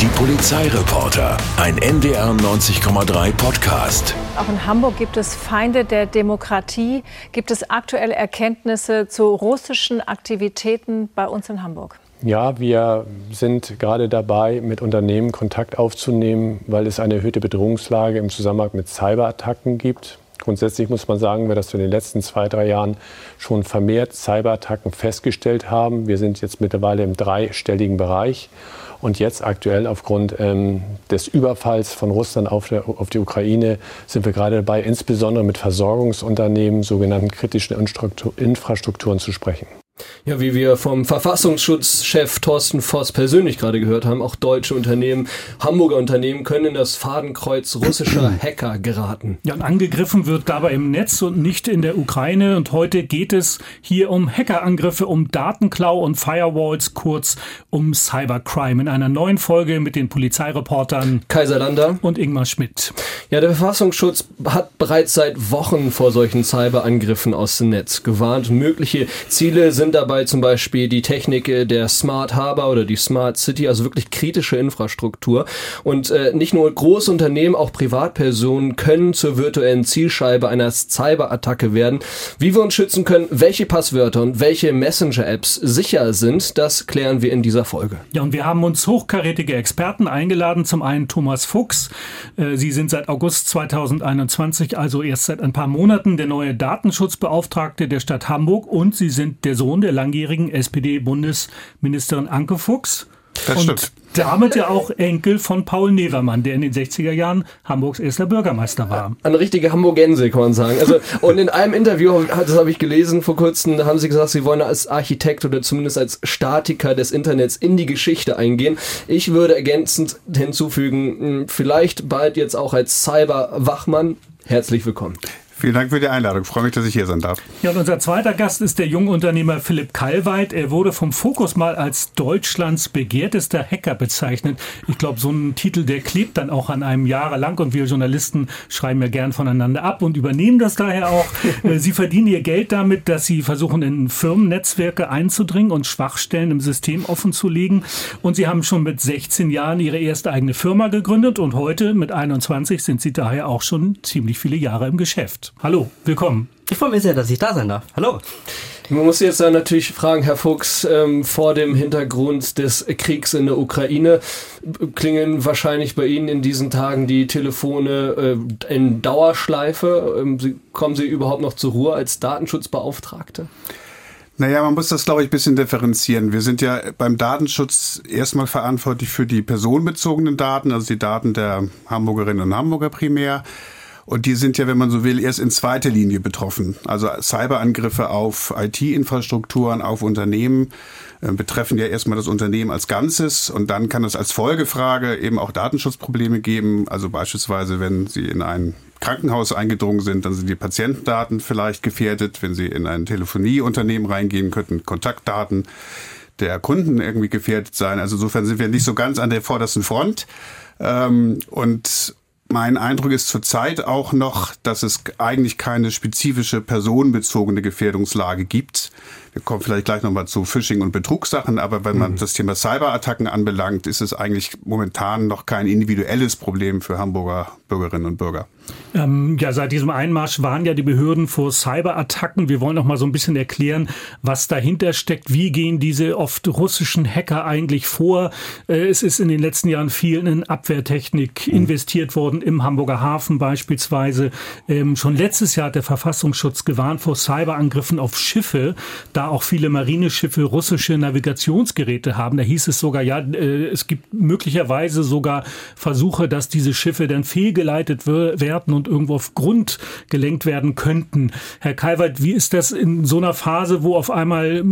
Die Polizeireporter, ein NDR 90,3 Podcast. Auch in Hamburg gibt es Feinde der Demokratie. Gibt es aktuelle Erkenntnisse zu russischen Aktivitäten bei uns in Hamburg? Ja, wir sind gerade dabei, mit Unternehmen Kontakt aufzunehmen, weil es eine erhöhte Bedrohungslage im Zusammenhang mit Cyberattacken gibt. Grundsätzlich muss man sagen, dass wir in den letzten zwei, drei Jahren schon vermehrt Cyberattacken festgestellt haben. Wir sind jetzt mittlerweile im dreistelligen Bereich. Und jetzt aktuell aufgrund ähm, des Überfalls von Russland auf, der, auf, die Ukraine sind wir gerade dabei, insbesondere mit Versorgungsunternehmen, sogenannten kritischen Infrastrukturen zu sprechen. Ja, wie wir vom Verfassungsschutzchef Thorsten Voss persönlich gerade gehört haben, auch deutsche Unternehmen, Hamburger Unternehmen können in das Fadenkreuz russischer Hacker geraten. Ja, und angegriffen wird dabei im Netz und nicht in der Ukraine. Und heute geht es hier um Hackerangriffe, um Datenklau und Firewalls, kurz um Cybercrime. In einer neuen Folge mit den Polizeireportern Kaiser Lander und Ingmar Schmidt. Ja, der Verfassungsschutz hat bereits seit Wochen vor solchen Cyberangriffen aus dem Netz gewarnt. Mögliche Ziele sind dabei zum Beispiel die Technik der Smart Harbor oder die Smart City, also wirklich kritische Infrastruktur. Und äh, nicht nur große Unternehmen, auch Privatpersonen können zur virtuellen Zielscheibe einer Cyberattacke werden. Wie wir uns schützen können, welche Passwörter und welche Messenger-Apps sicher sind, das klären wir in dieser Folge. Ja, und wir haben uns hochkarätige Experten eingeladen. Zum einen Thomas Fuchs. Äh, Sie sind seit August 2021, also erst seit ein paar Monaten, der neue Datenschutzbeauftragte der Stadt Hamburg und Sie sind der Sohn der langjährigen SPD-Bundesministerin Anke Fuchs. Das und stimmt. damit ja auch Enkel von Paul Nevermann, der in den 60er Jahren Hamburgs erster Bürgermeister war. Eine richtige Hamburgense, kann man sagen. Also, und in einem Interview, das habe ich gelesen vor kurzem, da haben sie gesagt, sie wollen als Architekt oder zumindest als Statiker des Internets in die Geschichte eingehen. Ich würde ergänzend hinzufügen, hm, vielleicht bald jetzt auch als Cyberwachmann. Herzlich willkommen. Vielen Dank für die Einladung. Ich freue mich, dass ich hier sein darf. Ja, und unser zweiter Gast ist der Jungunternehmer Philipp Kallweit. Er wurde vom Fokus mal als Deutschlands begehrtester Hacker bezeichnet. Ich glaube, so ein Titel, der klebt dann auch an einem jahrelang und wir Journalisten schreiben ja gern voneinander ab und übernehmen das daher auch. Äh, sie verdienen ihr Geld damit, dass sie versuchen, in Firmennetzwerke einzudringen und Schwachstellen im System offenzulegen. Und sie haben schon mit 16 Jahren ihre erste eigene Firma gegründet und heute mit 21 sind sie daher auch schon ziemlich viele Jahre im Geschäft. Hallo, willkommen. Ich freue mich sehr, dass ich da sein darf. Hallo. Man muss jetzt dann natürlich fragen, Herr Fuchs, ähm, vor dem Hintergrund des Kriegs in der Ukraine klingen wahrscheinlich bei Ihnen in diesen Tagen die Telefone äh, in Dauerschleife. Ähm, Sie, kommen Sie überhaupt noch zur Ruhe als Datenschutzbeauftragte? Naja, man muss das, glaube ich, ein bisschen differenzieren. Wir sind ja beim Datenschutz erstmal verantwortlich für die personenbezogenen Daten, also die Daten der Hamburgerinnen und Hamburger primär. Und die sind ja, wenn man so will, erst in zweiter Linie betroffen. Also Cyberangriffe auf IT-Infrastrukturen, auf Unternehmen äh, betreffen ja erstmal das Unternehmen als Ganzes. Und dann kann es als Folgefrage eben auch Datenschutzprobleme geben. Also beispielsweise, wenn Sie in ein Krankenhaus eingedrungen sind, dann sind die Patientendaten vielleicht gefährdet. Wenn Sie in ein Telefonieunternehmen reingehen, könnten Kontaktdaten der Kunden irgendwie gefährdet sein. Also insofern sind wir nicht so ganz an der vordersten Front. Ähm, und mein Eindruck ist zurzeit auch noch, dass es eigentlich keine spezifische personenbezogene Gefährdungslage gibt. Wir kommen vielleicht gleich nochmal zu Phishing und Betrugssachen, aber wenn man mhm. das Thema Cyberattacken anbelangt, ist es eigentlich momentan noch kein individuelles Problem für Hamburger Bürgerinnen und Bürger. Ähm, ja, seit diesem Einmarsch waren ja die Behörden vor Cyberattacken. Wir wollen noch mal so ein bisschen erklären, was dahinter steckt. Wie gehen diese oft russischen Hacker eigentlich vor? Äh, es ist in den letzten Jahren viel in Abwehrtechnik mhm. investiert worden, im Hamburger Hafen beispielsweise. Ähm, schon letztes Jahr hat der Verfassungsschutz gewarnt vor Cyberangriffen auf Schiffe, da auch viele Marineschiffe russische Navigationsgeräte haben. Da hieß es sogar, ja, äh, es gibt möglicherweise sogar Versuche, dass diese Schiffe dann fehlgeleitet werden und irgendwo auf Grund gelenkt werden könnten. Herr Kalweit, wie ist das in so einer Phase, wo auf einmal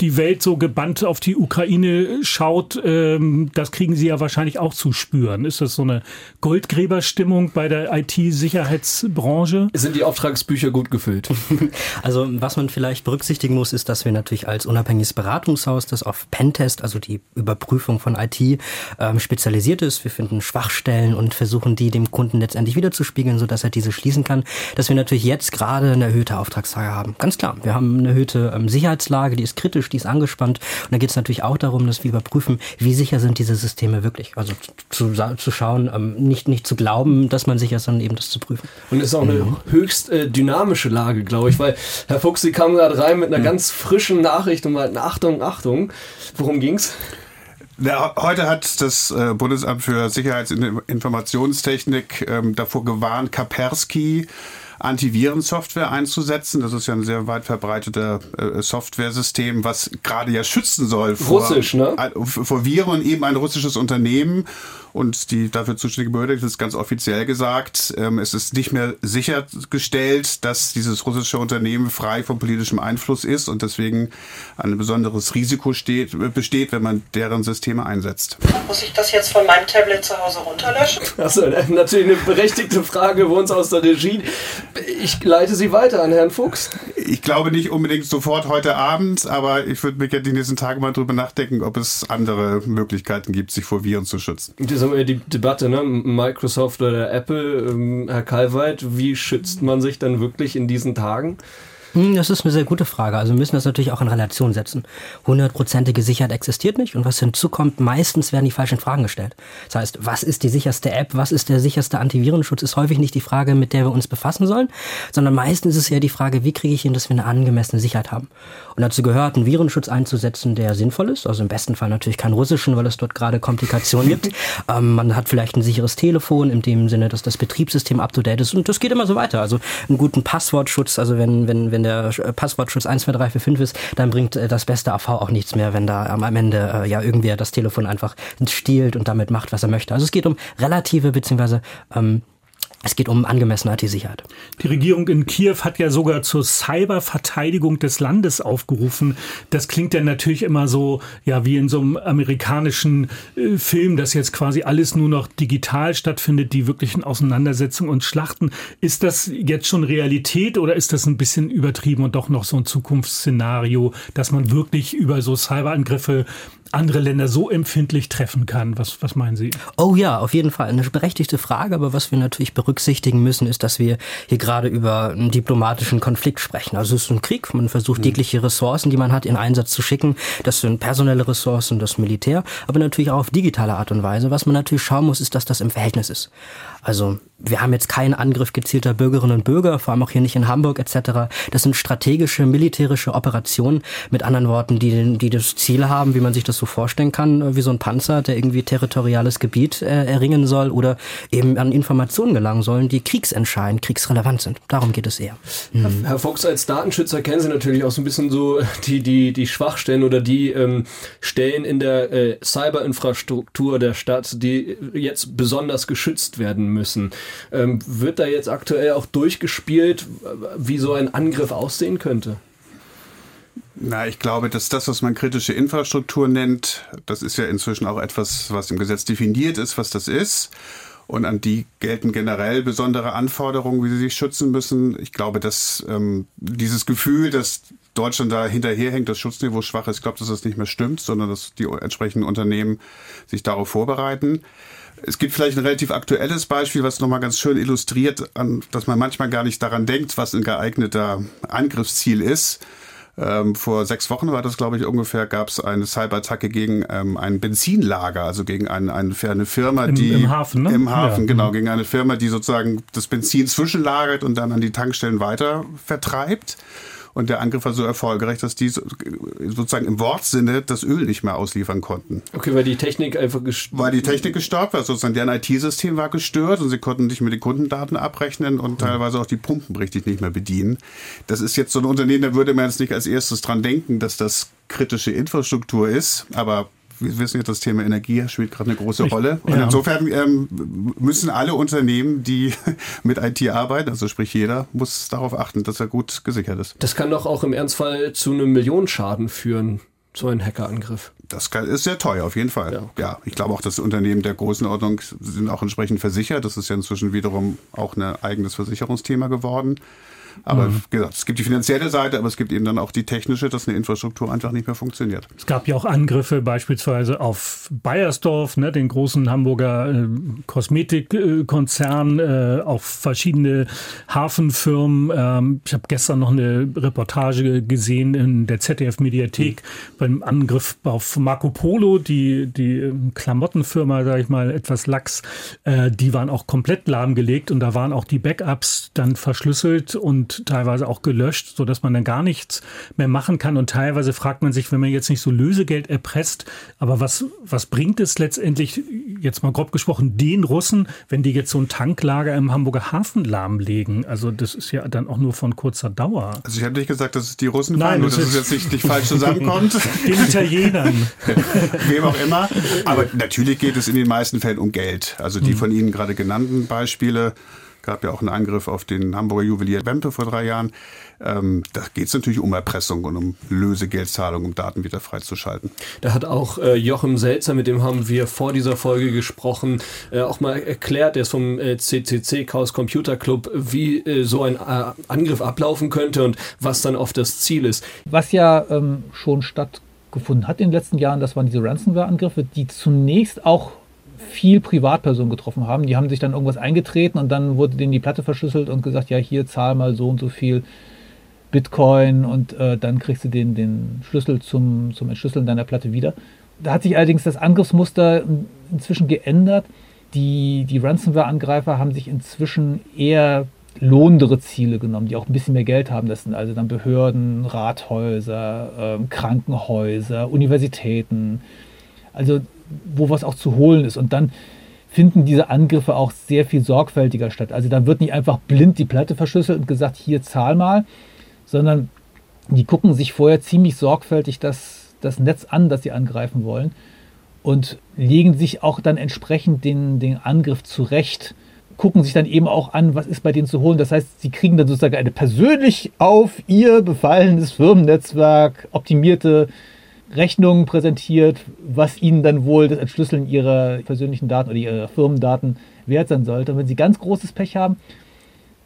die Welt so gebannt auf die Ukraine schaut? Ähm, das kriegen Sie ja wahrscheinlich auch zu spüren. Ist das so eine Goldgräberstimmung bei der IT-Sicherheitsbranche? Sind die Auftragsbücher gut gefüllt? Also was man vielleicht berücksichtigen muss, ist, dass dass wir natürlich als unabhängiges Beratungshaus, das auf Pentest, also die Überprüfung von IT, ähm, spezialisiert ist. Wir finden Schwachstellen und versuchen die dem Kunden letztendlich wiederzuspiegeln, sodass er diese schließen kann, dass wir natürlich jetzt gerade eine erhöhte Auftragslage haben. Ganz klar, wir haben eine erhöhte ähm, Sicherheitslage, die ist kritisch, die ist angespannt. Und da geht es natürlich auch darum, dass wir überprüfen, wie sicher sind diese Systeme wirklich. Also zu, zu schauen, ähm, nicht, nicht zu glauben, dass man sicher ist, sondern eben das zu prüfen. Und ist auch eine mhm. höchst äh, dynamische Lage, glaube ich, weil Herr Fuchs, Sie kamen gerade rein mit einer mhm. ganz frischen Nachricht und meinten, Achtung, Achtung. Worum ging's? Ja, heute hat das äh, Bundesamt für Sicherheitsinformationstechnik ähm, davor gewarnt, Kaspersky Antivirensoftware einzusetzen. Das ist ja ein sehr weit verbreiteter äh, Softwaresystem, was gerade ja schützen soll vor, Russisch, ne? vor Viren, eben ein russisches Unternehmen und die dafür zuständige Behörde hat es ganz offiziell gesagt, ähm, es ist nicht mehr sichergestellt, dass dieses russische Unternehmen frei von politischem Einfluss ist und deswegen ein besonderes Risiko steht, besteht, wenn man deren Systeme einsetzt. Muss ich das jetzt von meinem Tablet zu Hause runterlöschen? Achso, natürlich eine berechtigte Frage bei uns aus der Regie. Ich leite Sie weiter an Herrn Fuchs. Ich glaube nicht unbedingt sofort heute Abend, aber ich würde mir gerne die nächsten Tage mal drüber nachdenken, ob es andere Möglichkeiten gibt, sich vor Viren zu schützen. Diese wir die Debatte, ne? Microsoft oder Apple, ähm, Herr Kalweit, wie schützt man sich dann wirklich in diesen Tagen? Hm, das ist eine sehr gute Frage. Also wir müssen das natürlich auch in Relation setzen. Hundertprozentige Sicherheit existiert nicht und was hinzukommt, meistens werden die falschen Fragen gestellt. Das heißt, was ist die sicherste App, was ist der sicherste Antivirenschutz, ist häufig nicht die Frage, mit der wir uns befassen sollen, sondern meistens ist es ja die Frage, wie kriege ich hin, dass wir eine angemessene Sicherheit haben. Und dazu gehört, einen Virenschutz einzusetzen, der sinnvoll ist. Also im besten Fall natürlich keinen russischen, weil es dort gerade Komplikationen gibt. Ähm, man hat vielleicht ein sicheres Telefon, in dem Sinne, dass das Betriebssystem up-to-date ist. Und das geht immer so weiter. Also einen guten Passwortschutz, also wenn, wenn, wenn der Passwortschutz 12345 ist, dann bringt äh, das beste AV auch nichts mehr, wenn da am Ende äh, ja irgendwer das Telefon einfach stiehlt und damit macht, was er möchte. Also es geht um relative beziehungsweise ähm, es geht um angemessene IT-Sicherheit. Die Regierung in Kiew hat ja sogar zur Cyberverteidigung des Landes aufgerufen. Das klingt ja natürlich immer so, ja, wie in so einem amerikanischen äh, Film, dass jetzt quasi alles nur noch digital stattfindet, die wirklichen Auseinandersetzungen und Schlachten. Ist das jetzt schon Realität oder ist das ein bisschen übertrieben und doch noch so ein Zukunftsszenario, dass man wirklich über so Cyberangriffe andere Länder so empfindlich treffen kann. Was, was meinen Sie? Oh ja, auf jeden Fall. Eine berechtigte Frage, aber was wir natürlich berücksichtigen müssen, ist, dass wir hier gerade über einen diplomatischen Konflikt sprechen. Also es ist ein Krieg, man versucht mhm. jegliche Ressourcen, die man hat, in Einsatz zu schicken. Das sind personelle Ressourcen, das Militär, aber natürlich auch auf digitale Art und Weise. Was man natürlich schauen muss, ist, dass das im Verhältnis ist. Also wir haben jetzt keinen Angriff gezielter Bürgerinnen und Bürger, vor allem auch hier nicht in Hamburg etc. Das sind strategische, militärische Operationen, mit anderen Worten, die, die das Ziel haben, wie man sich das so vorstellen kann, wie so ein Panzer, der irgendwie territoriales Gebiet äh, erringen soll oder eben an Informationen gelangen sollen, die kriegsentscheidend, kriegsrelevant sind. Darum geht es eher. Mhm. Herr Fuchs, als Datenschützer kennen Sie natürlich auch so ein bisschen so die, die, die Schwachstellen oder die ähm, Stellen in der äh, Cyberinfrastruktur der Stadt, die jetzt besonders geschützt werden müssen. Ähm, wird da jetzt aktuell auch durchgespielt, wie so ein Angriff aussehen könnte? Na, ich glaube, dass das, was man kritische Infrastruktur nennt, das ist ja inzwischen auch etwas, was im Gesetz definiert ist, was das ist. Und an die gelten generell besondere Anforderungen, wie sie sich schützen müssen. Ich glaube, dass ähm, dieses Gefühl, dass Deutschland da hinterherhängt, das Schutzniveau schwach ist, ich glaube, dass das nicht mehr stimmt, sondern dass die entsprechenden Unternehmen sich darauf vorbereiten. Es gibt vielleicht ein relativ aktuelles Beispiel, was nochmal ganz schön illustriert, dass man manchmal gar nicht daran denkt, was ein geeigneter Angriffsziel ist. Ähm, vor sechs Wochen war das, glaube ich, ungefähr, gab es eine Cyberattacke gegen ähm, ein Benzinlager, also gegen ein, ein, eine Firma, die Im, im Hafen, ne? Im Hafen, ja. genau, gegen eine Firma, die sozusagen das Benzin zwischenlagert und dann an die Tankstellen weiter vertreibt. Und der Angriff war so erfolgreich, dass die sozusagen im Wortsinne das Öl nicht mehr ausliefern konnten. Okay, weil die Technik einfach gestört Weil die Technik gestört war. Sozusagen deren IT-System war gestört und sie konnten nicht mehr die Kundendaten abrechnen und teilweise auch die Pumpen richtig nicht mehr bedienen. Das ist jetzt so ein Unternehmen, da würde man jetzt nicht als erstes dran denken, dass das kritische Infrastruktur ist, aber wir wissen jetzt, das Thema Energie spielt gerade eine große Rolle. Und ja. insofern ähm, müssen alle Unternehmen, die mit IT arbeiten, also sprich jeder, muss darauf achten, dass er gut gesichert ist. Das kann doch auch im Ernstfall zu einem Millionenschaden führen, so ein Hackerangriff. Das ist sehr teuer, auf jeden Fall. Ja. ja, ich glaube auch, dass Unternehmen der großen Ordnung sind auch entsprechend versichert. Das ist ja inzwischen wiederum auch ein eigenes Versicherungsthema geworden. Aber mhm. gesagt, es gibt die finanzielle Seite, aber es gibt eben dann auch die technische, dass eine Infrastruktur einfach nicht mehr funktioniert. Es gab ja auch Angriffe beispielsweise auf Bayersdorf, ne, den großen Hamburger äh, Kosmetikkonzern, äh, auf verschiedene Hafenfirmen. Ähm, ich habe gestern noch eine Reportage gesehen in der ZDF-Mediathek mhm. beim Angriff auf Marco Polo, die, die ähm, Klamottenfirma, sage ich mal, etwas lax, äh, die waren auch komplett lahmgelegt und da waren auch die Backups dann verschlüsselt und teilweise auch gelöscht, sodass man dann gar nichts mehr machen kann. Und teilweise fragt man sich, wenn man jetzt nicht so Lösegeld erpresst, aber was, was bringt es letztendlich, jetzt mal grob gesprochen, den Russen, wenn die jetzt so ein Tanklager im Hamburger Hafen lahmlegen? Also das ist ja dann auch nur von kurzer Dauer. Also ich hätte nicht gesagt, dass es die Russen Nein, nur dass es jetzt nicht, nicht falsch zusammenkommt. Den Italienern. Wem auch immer. Aber natürlich geht es in den meisten Fällen um Geld. Also die hm. von Ihnen gerade genannten Beispiele gab ja auch einen Angriff auf den Hamburger Juwelier Wempe vor drei Jahren. Ähm, da geht es natürlich um Erpressung und um Lösegeldzahlung, um Daten wieder freizuschalten. Da hat auch äh, Jochen Selzer, mit dem haben wir vor dieser Folge gesprochen, äh, auch mal erklärt, der ist vom äh, CCC Chaos Computer Club, wie äh, so ein äh, Angriff ablaufen könnte und was dann oft das Ziel ist. Was ja ähm, schon stattgefunden hat in den letzten Jahren, das waren diese Ransomware-Angriffe, die zunächst auch viel Privatpersonen getroffen haben. Die haben sich dann irgendwas eingetreten und dann wurde denen die Platte verschlüsselt und gesagt, ja, hier zahl mal so und so viel Bitcoin und äh, dann kriegst du den, den Schlüssel zum, zum Entschlüsseln deiner Platte wieder. Da hat sich allerdings das Angriffsmuster inzwischen geändert. Die, die Ransomware-Angreifer haben sich inzwischen eher lohnendere Ziele genommen, die auch ein bisschen mehr Geld haben. Das sind also dann Behörden, Rathäuser, äh, Krankenhäuser, Universitäten. Also wo was auch zu holen ist. Und dann finden diese Angriffe auch sehr viel sorgfältiger statt. Also da wird nicht einfach blind die Platte verschlüsselt und gesagt, hier zahl mal, sondern die gucken sich vorher ziemlich sorgfältig das, das Netz an, das sie angreifen wollen und legen sich auch dann entsprechend den, den Angriff zurecht, gucken sich dann eben auch an, was ist bei denen zu holen. Das heißt, sie kriegen dann sozusagen eine persönlich auf ihr befallenes Firmennetzwerk optimierte Rechnungen präsentiert, was ihnen dann wohl das Entschlüsseln ihrer persönlichen Daten oder ihrer Firmendaten wert sein sollte. Und wenn sie ganz großes Pech haben,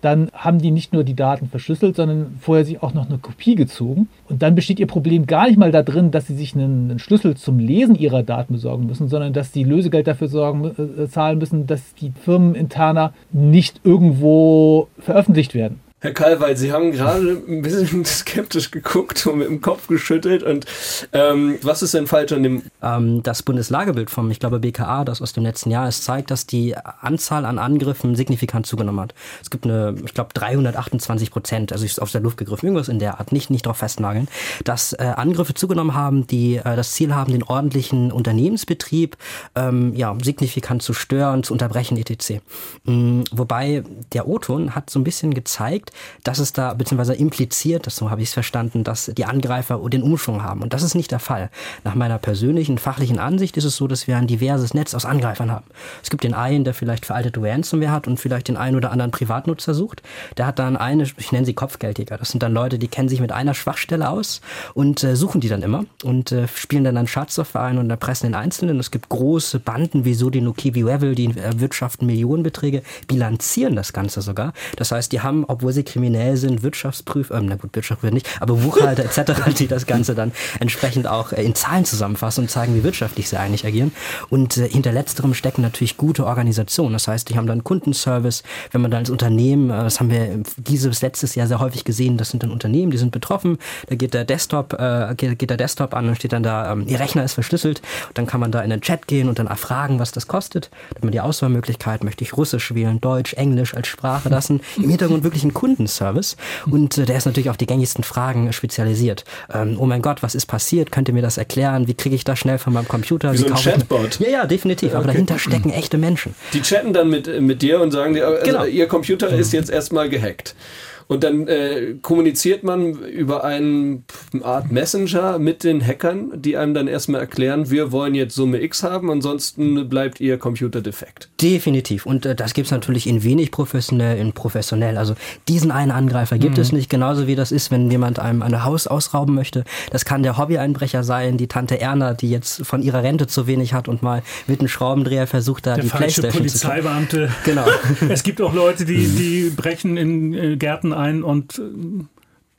dann haben die nicht nur die Daten verschlüsselt, sondern vorher sich auch noch eine Kopie gezogen. Und dann besteht ihr Problem gar nicht mal darin, dass sie sich einen, Schlüssel zum Lesen ihrer Daten besorgen müssen, sondern dass sie Lösegeld dafür sorgen, äh, zahlen müssen, dass die Firmeninterner nicht irgendwo veröffentlicht werden. Herr Kalweit, Sie haben gerade ein bisschen skeptisch geguckt und mit dem Kopf geschüttelt. Und ähm, was ist denn falsch an dem? Ähm, das Bundeslagebild vom, ich glaube, BKA, das aus dem letzten Jahr ist, zeigt, dass die Anzahl an Angriffen signifikant zugenommen hat. Es gibt eine, ich glaube, 328 Prozent, also ist aus der Luft gegriffen, irgendwas in der Art, nicht, nicht darauf festnageln, dass äh, Angriffe zugenommen haben, die äh, das Ziel haben, den ordentlichen Unternehmensbetrieb ähm, ja, signifikant zu stören, zu unterbrechen, etc. Mhm, wobei der O-Ton hat so ein bisschen gezeigt, dass es da, beziehungsweise impliziert, so habe ich es verstanden, dass die Angreifer den Umschwung haben. Und das ist nicht der Fall. Nach meiner persönlichen, fachlichen Ansicht ist es so, dass wir ein diverses Netz aus Angreifern haben. Es gibt den einen, der vielleicht veraltete Ransomware hat und vielleicht den einen oder anderen Privatnutzer sucht. Der hat dann eine, ich nenne sie Kopfgeldjäger. Das sind dann Leute, die kennen sich mit einer Schwachstelle aus und äh, suchen die dann immer und äh, spielen dann einen Schadsoftware ein und erpressen den Einzelnen. Es gibt große Banden wie Sodino Kiwi Revel, die erwirtschaften Millionenbeträge, bilanzieren das Ganze sogar. Das heißt, die haben, obwohl sie sie kriminell sind, Wirtschaftsprüfer, äh, na gut, Wirtschaftsprüfer nicht, aber Buchhalter etc., die das Ganze dann entsprechend auch äh, in Zahlen zusammenfassen und zeigen, wie wirtschaftlich sie eigentlich agieren. Und äh, hinter letzterem stecken natürlich gute Organisationen. Das heißt, die haben dann Kundenservice. Wenn man dann als Unternehmen, äh, das haben wir dieses letztes Jahr sehr häufig gesehen, das sind dann Unternehmen, die sind betroffen. Da geht der Desktop, äh, geht, geht der Desktop an und steht dann da, ähm, ihr Rechner ist verschlüsselt. Und dann kann man da in den Chat gehen und dann erfragen, was das kostet. Da hat man die Auswahlmöglichkeit, möchte ich Russisch wählen, Deutsch, Englisch als Sprache lassen. Im Hintergrund wirklich ein Kunden Kundenservice und äh, der ist natürlich auf die gängigsten Fragen spezialisiert. Ähm, oh mein Gott, was ist passiert? Könnt ihr mir das erklären? Wie kriege ich das schnell von meinem Computer? Wie, Wie so ein Chatbot. Ja, ja, definitiv. Aber okay. dahinter stecken echte Menschen. Die chatten dann mit, mit dir und sagen dir, also genau. ihr Computer ist jetzt erstmal gehackt. Und dann äh, kommuniziert man über eine Art Messenger mit den Hackern, die einem dann erstmal erklären, wir wollen jetzt Summe X haben, ansonsten bleibt ihr Computer defekt. Definitiv. Und äh, das gibt's natürlich in wenig professionell, in professionell. Also diesen einen Angreifer gibt mhm. es nicht, genauso wie das ist, wenn jemand einem ein Haus ausrauben möchte. Das kann der Hobby-Einbrecher sein, die Tante Erna, die jetzt von ihrer Rente zu wenig hat und mal mit einem Schraubendreher versucht, da der die falsche Playstation Polizeibeamte. Genau. es gibt auch Leute, die, die brechen in äh, Gärten ein und äh,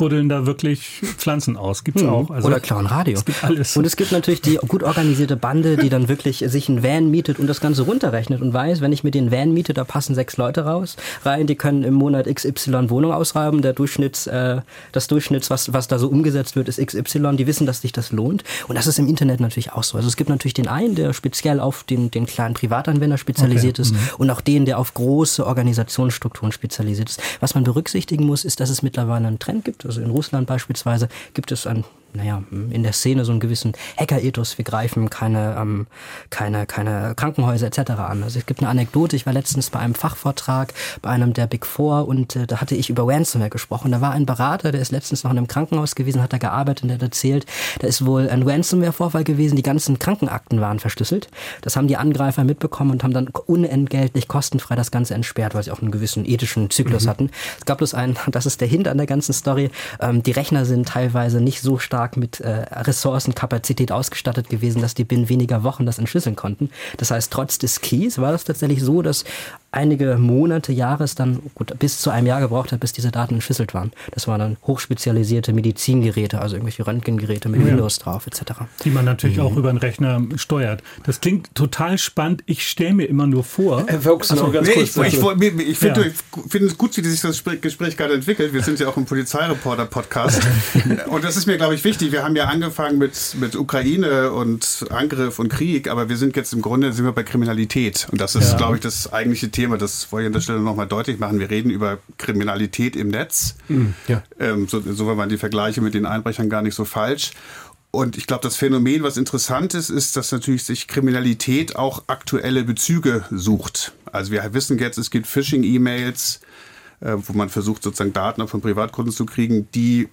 buddeln da wirklich Pflanzen aus. Gibt's Mhm. auch. Also, Oder klauen Radio. Es gibt alles. Und es gibt natürlich die gut organisierte Bande, die dann wirklich sich einen Van mietet und das Ganze runterrechnet und weiß, wenn ich mir den Van miete, da passen sechs Leute raus rein, die können im Monat XY Wohnung ausreiben. Der Durchschnitts, äh, das Durchschnitts, was, was da so umgesetzt wird, ist XY. Die wissen, dass sich das lohnt. Und das ist im Internet natürlich auch so. Also es gibt natürlich den einen, der speziell auf den, den kleinen Privatanwender spezialisiert Okay. ist Mhm. und auch den, der auf große Organisationsstrukturen spezialisiert ist. Was man berücksichtigen muss, ist, dass es mittlerweile einen Trend gibt. Also in Russland beispielsweise gibt es ein naja, in der Szene so einen gewissen Hacker-Ethos. Wir greifen keine, ähm, keine, keine Krankenhäuser etc. an. Also es gibt eine Anekdote. Ich war letztens bei einem Fachvortrag bei einem der Big Four und äh, da hatte ich über Ransomware gesprochen. Da war ein Berater, der ist letztens noch in einem Krankenhaus gewesen, hat da gearbeitet und der hat erzählt, da ist wohl ein Ransomware-Vorfall gewesen. Die ganzen Krankenakten waren verschlüsselt. Das haben die Angreifer mitbekommen und haben dann unentgeltlich, kostenfrei das Ganze entsperrt, weil sie auch einen gewissen ethischen Zyklus Mhm. hatten. Es gab bloß einen, das ist der Hint an der ganzen Story, ähm, die Rechner sind teilweise nicht so stark mit äh, Ressourcenkapazität ausgestattet gewesen, dass die binnen weniger Wochen das entschlüsseln konnten. Das heißt, trotz des Keys war es tatsächlich so, dass einige Monate, Jahre dann gut, bis zu einem Jahr gebraucht hat, bis diese Daten entschlüsselt waren. Das waren dann hochspezialisierte Medizingeräte, also irgendwelche Röntgengeräte mit Ja. Windows drauf etc. die man natürlich Mhm. auch über den Rechner steuert. Das klingt total spannend. Ich stelle mir immer nur vor. Herr Fuchs, Ach so. noch ganz Nee, kurz. ich, ich, dazu. ich, ich finde Ja. ich finde es gut, wie sich das Gespräch- Gespräch gerade entwickelt. Wir sind ja auch im Polizeireporter-Podcast. und das ist mir, glaube ich, wichtig. Wir haben ja angefangen mit, mit Ukraine und Angriff und Krieg, aber wir sind jetzt im Grunde sind wir bei Kriminalität. Und das ist, Ja. glaube ich, das eigentliche Thema. Das wollte ich an der Stelle nochmal deutlich machen. Wir reden über Kriminalität im Netz. ja. Ähm, so, insofern waren die Vergleiche mit den Einbrechern gar nicht so falsch. Und ich glaube, das Phänomen, was interessant ist, ist, dass natürlich sich Kriminalität auch aktuelle Bezüge sucht. Also wir wissen jetzt, es gibt Phishing-E-Mails, äh, wo man versucht, sozusagen Daten auch von Privatkunden zu kriegen, die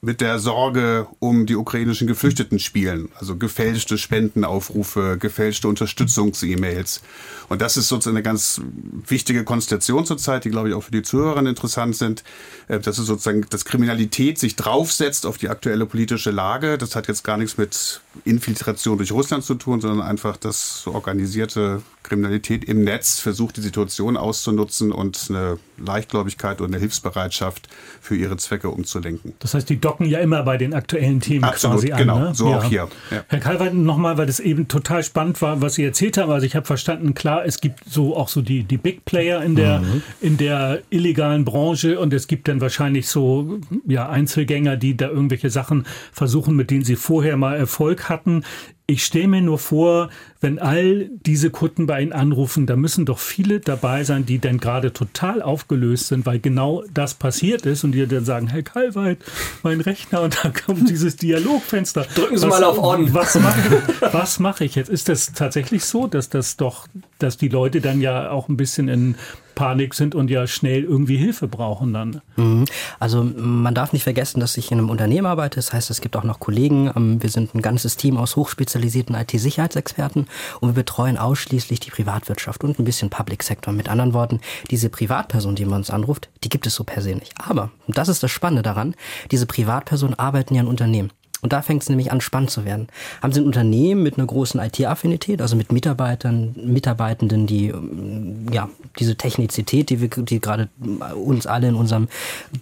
mit der Sorge um die ukrainischen Geflüchteten spielen. Also gefälschte Spendenaufrufe, gefälschte Unterstützungs-E-Mails. Und das ist sozusagen eine ganz wichtige Konstellation zurzeit, die, glaube ich, auch für die Zuhörer interessant sind. Äh, Das ist sozusagen, dass Kriminalität sich draufsetzt auf die aktuelle politische Lage. Das hat jetzt gar nichts mit Infiltration durch Russland zu tun, sondern einfach, dass organisierte Kriminalität im Netz versucht, die Situation auszunutzen und eine Leichtgläubigkeit und eine Hilfsbereitschaft für ihre Zwecke umzulenken. Das heißt, die docken ja immer bei den aktuellen Themen Absolut, quasi an. genau. Ne? So auch hier. Ja. Herr Kalweit, nochmal, weil das eben total spannend war, was Sie erzählt haben. Also ich habe verstanden, klar, es gibt so auch so die, die Big Player in der, Mhm. in der illegalen Branche und es gibt dann wahrscheinlich so ja, Einzelgänger, die da irgendwelche Sachen versuchen, mit denen sie vorher mal Erfolg hatten. Ich stelle mir nur vor, wenn all diese Kunden bei Ihnen anrufen, da müssen doch viele dabei sein, die dann gerade total aufgelöst sind, weil genau das passiert ist und die dann sagen, Herr Kalweit, mein Rechner und dann kommt dieses Dialogfenster. Drücken Sie Was- mal auf On. Was mache was mache ich jetzt? Ist das tatsächlich so, dass das doch, dass die Leute dann ja auch ein bisschen in Panik sind und ja schnell irgendwie Hilfe brauchen dann? Mhm. Also man darf nicht vergessen, dass ich in einem Unternehmen arbeite. Das heißt, es gibt auch noch Kollegen. Ähm, Wir sind ein ganzes Team aus hochspezialisierten IT-Sicherheitsexperten und wir betreuen ausschließlich die Privatwirtschaft und ein bisschen Public Sector. Mit anderen Worten, diese Privatperson, die man uns anruft, die gibt es so per se nicht. Aber, und das ist das Spannende daran, diese Privatpersonen arbeiten ja in Unternehmen. Und da fängt es nämlich an, spannend zu werden. Haben Sie ein Unternehmen mit einer großen IT-Affinität, also mit Mitarbeitern, Mitarbeitenden, die ähm, ja diese Technizität, die wir, die gerade uns alle in unserem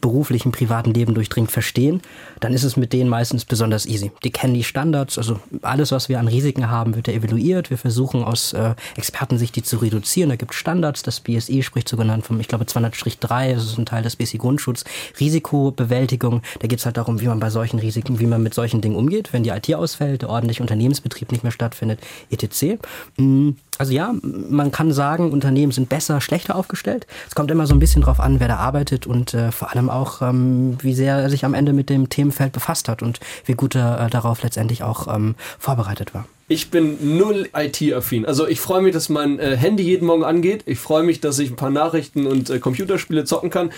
beruflichen, privaten Leben durchdringt, verstehen, dann ist es mit denen meistens besonders easy. Die kennen die Standards, also alles, was wir an Risiken haben, wird ja evaluiert. Wir versuchen aus äh, Expertensicht die zu reduzieren. Da gibt es Standards. Das BSI spricht sogar genannt vom, ich glaube, 200-3, das ist ein Teil des BSI Grundschutz. Risikobewältigung, da geht es halt darum, wie man bei solchen Risiken, wie man mit solchen Dingen umgeht, wenn die IT ausfällt, der ordentliche Unternehmensbetrieb nicht mehr stattfindet, etc. Mm, Also ja, man kann sagen, Unternehmen sind besser, schlechter aufgestellt. Es kommt immer so ein bisschen drauf an, wer da arbeitet und äh, vor allem auch, ähm, wie sehr er sich am Ende mit dem Themenfeld befasst hat und wie gut er äh, darauf letztendlich auch ähm, vorbereitet war. Ich bin null IT-affin. Also ich freue mich, dass mein äh, Handy jeden Morgen angeht. Ich freue mich, dass ich ein paar Nachrichten und äh, Computerspiele zocken kann.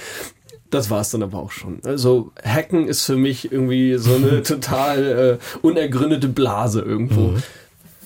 Das war's dann aber auch schon. Also Hacken ist für mich irgendwie so eine total äh, unergründete Blase irgendwo.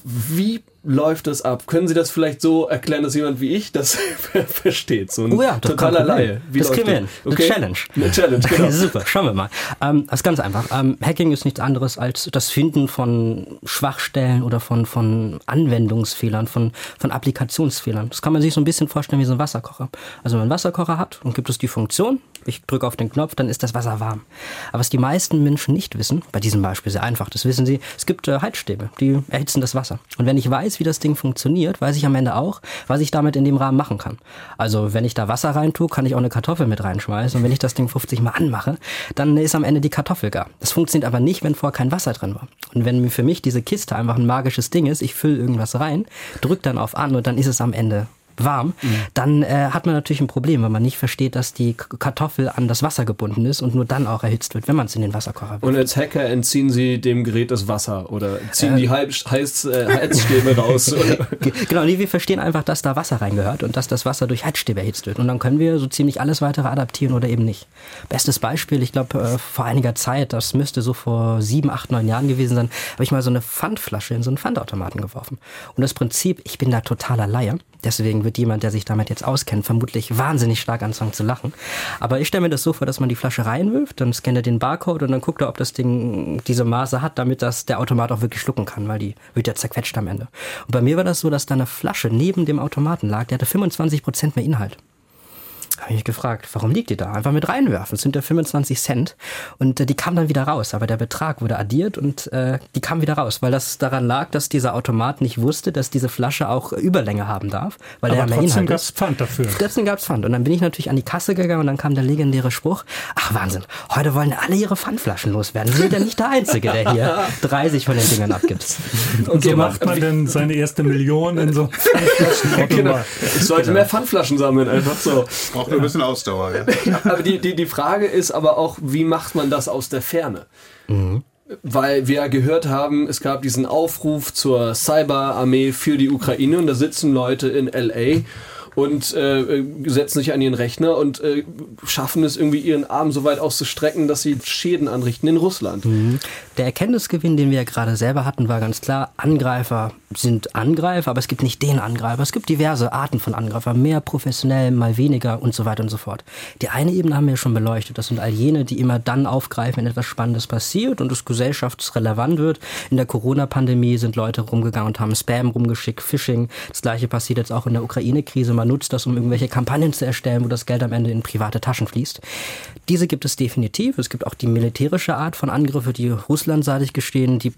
Wie läuft das ab? Können Sie das vielleicht so erklären, dass jemand wie ich das versteht? So ein oh ja, totaler Laie. Wie das kriegen wir hin. Okay? Eine Challenge. Eine Challenge, genau. Super, schauen wir mal. Ähm, das ist ganz einfach. Ähm, Hacking ist nichts anderes als das Finden von Schwachstellen oder von, von Anwendungsfehlern, von, von Applikationsfehlern. Das kann man sich so ein bisschen vorstellen wie so ein Wasserkocher. Also wenn man einen Wasserkocher hat und gibt es die Funktion, ich drücke auf den Knopf, dann ist das Wasser warm. Aber was die meisten Menschen nicht wissen, bei diesem Beispiel sehr einfach, das wissen sie, es gibt äh, Heizstäbe, die erhitzen das Wasser. Und wenn ich weiß, wie das Ding funktioniert, weiß ich am Ende auch, was ich damit in dem Rahmen machen kann. Also wenn ich da Wasser rein tue, kann ich auch eine Kartoffel mit reinschmeißen. Und wenn ich das Ding 50 Mal anmache, dann ist am Ende die Kartoffel gar. Das funktioniert aber nicht, wenn vorher kein Wasser drin war. Und wenn für mich diese Kiste einfach ein magisches Ding ist, ich fülle irgendwas rein, drücke dann auf an und dann ist es am Ende warm, mhm. dann äh, hat man natürlich ein Problem, wenn man nicht versteht, dass die Kartoffel an das Wasser gebunden ist und nur dann auch erhitzt wird, wenn man es in den Wasserkocher wirft. Und als Hacker entziehen Sie dem Gerät das Wasser oder ziehen äh, die Heiz, Heiz, äh, Heizstäbe raus? genau, nee, wir verstehen einfach, dass da Wasser reingehört und dass das Wasser durch Heizstäbe erhitzt wird. Und dann können wir so ziemlich alles weitere adaptieren oder eben nicht. Bestes Beispiel, ich glaube, äh, vor einiger Zeit, das müsste so vor sieben, acht, neun Jahren gewesen sein, habe ich mal so eine Pfandflasche in so einen Pfandautomaten geworfen. Und das Prinzip, ich bin da totaler Laie. Deswegen wird jemand, der sich damit jetzt auskennt, vermutlich wahnsinnig stark anfangen zu lachen. Aber ich stelle mir das so vor, dass man die Flasche reinwirft, dann scannt er den Barcode und dann guckt er, ob das Ding diese Maße hat, damit das der Automat auch wirklich schlucken kann, weil die wird ja zerquetscht am Ende. Und bei mir war das so, dass da eine Flasche neben dem Automaten lag, der hatte 25 Prozent mehr Inhalt habe ich mich gefragt, warum liegt die da? Einfach mit reinwerfen. Es sind ja 25 Cent. Und äh, die kam dann wieder raus. Aber der Betrag wurde addiert und äh, die kam wieder raus, weil das daran lag, dass dieser Automat nicht wusste, dass diese Flasche auch Überlänge haben darf. Weil Aber der ja trotzdem gab es Pfand dafür. Trotzdem gab es Pfand. Und dann bin ich natürlich an die Kasse gegangen und dann kam der legendäre Spruch, ach Wahnsinn, heute wollen alle ihre Pfandflaschen loswerden. Sie sind ja nicht der Einzige, der hier 30 von den Dingern abgibt. Und so macht man dann seine erste Million in so Pfandflaschenautomat. genau. Ich sollte genau. mehr Pfandflaschen sammeln, einfach so. Braucht nur ein bisschen Ausdauer. Ja. aber die, die, die Frage ist aber auch, wie macht man das aus der Ferne? Mhm. Weil wir gehört haben, es gab diesen Aufruf zur Cyberarmee für die Ukraine und da sitzen Leute in LA und äh, setzen sich an ihren Rechner und äh, schaffen es irgendwie ihren Arm so weit auszustrecken, dass sie Schäden anrichten in Russland. Mhm. Der Erkenntnisgewinn, den wir ja gerade selber hatten, war ganz klar, Angreifer sind Angreifer, aber es gibt nicht den Angreifer. Es gibt diverse Arten von Angreifer, mehr professionell, mal weniger und so weiter und so fort. Die eine Ebene haben wir schon beleuchtet. Das sind all jene, die immer dann aufgreifen, wenn etwas Spannendes passiert und es gesellschaftsrelevant wird. In der Corona-Pandemie sind Leute rumgegangen und haben Spam rumgeschickt, Phishing. Das gleiche passiert jetzt auch in der Ukraine-Krise. Man nutzt das, um irgendwelche Kampagnen zu erstellen, wo das Geld am Ende in private Taschen fließt. Diese gibt es definitiv. Es gibt auch die militärische Art von Angriffe, die russlandseitig gestehen, die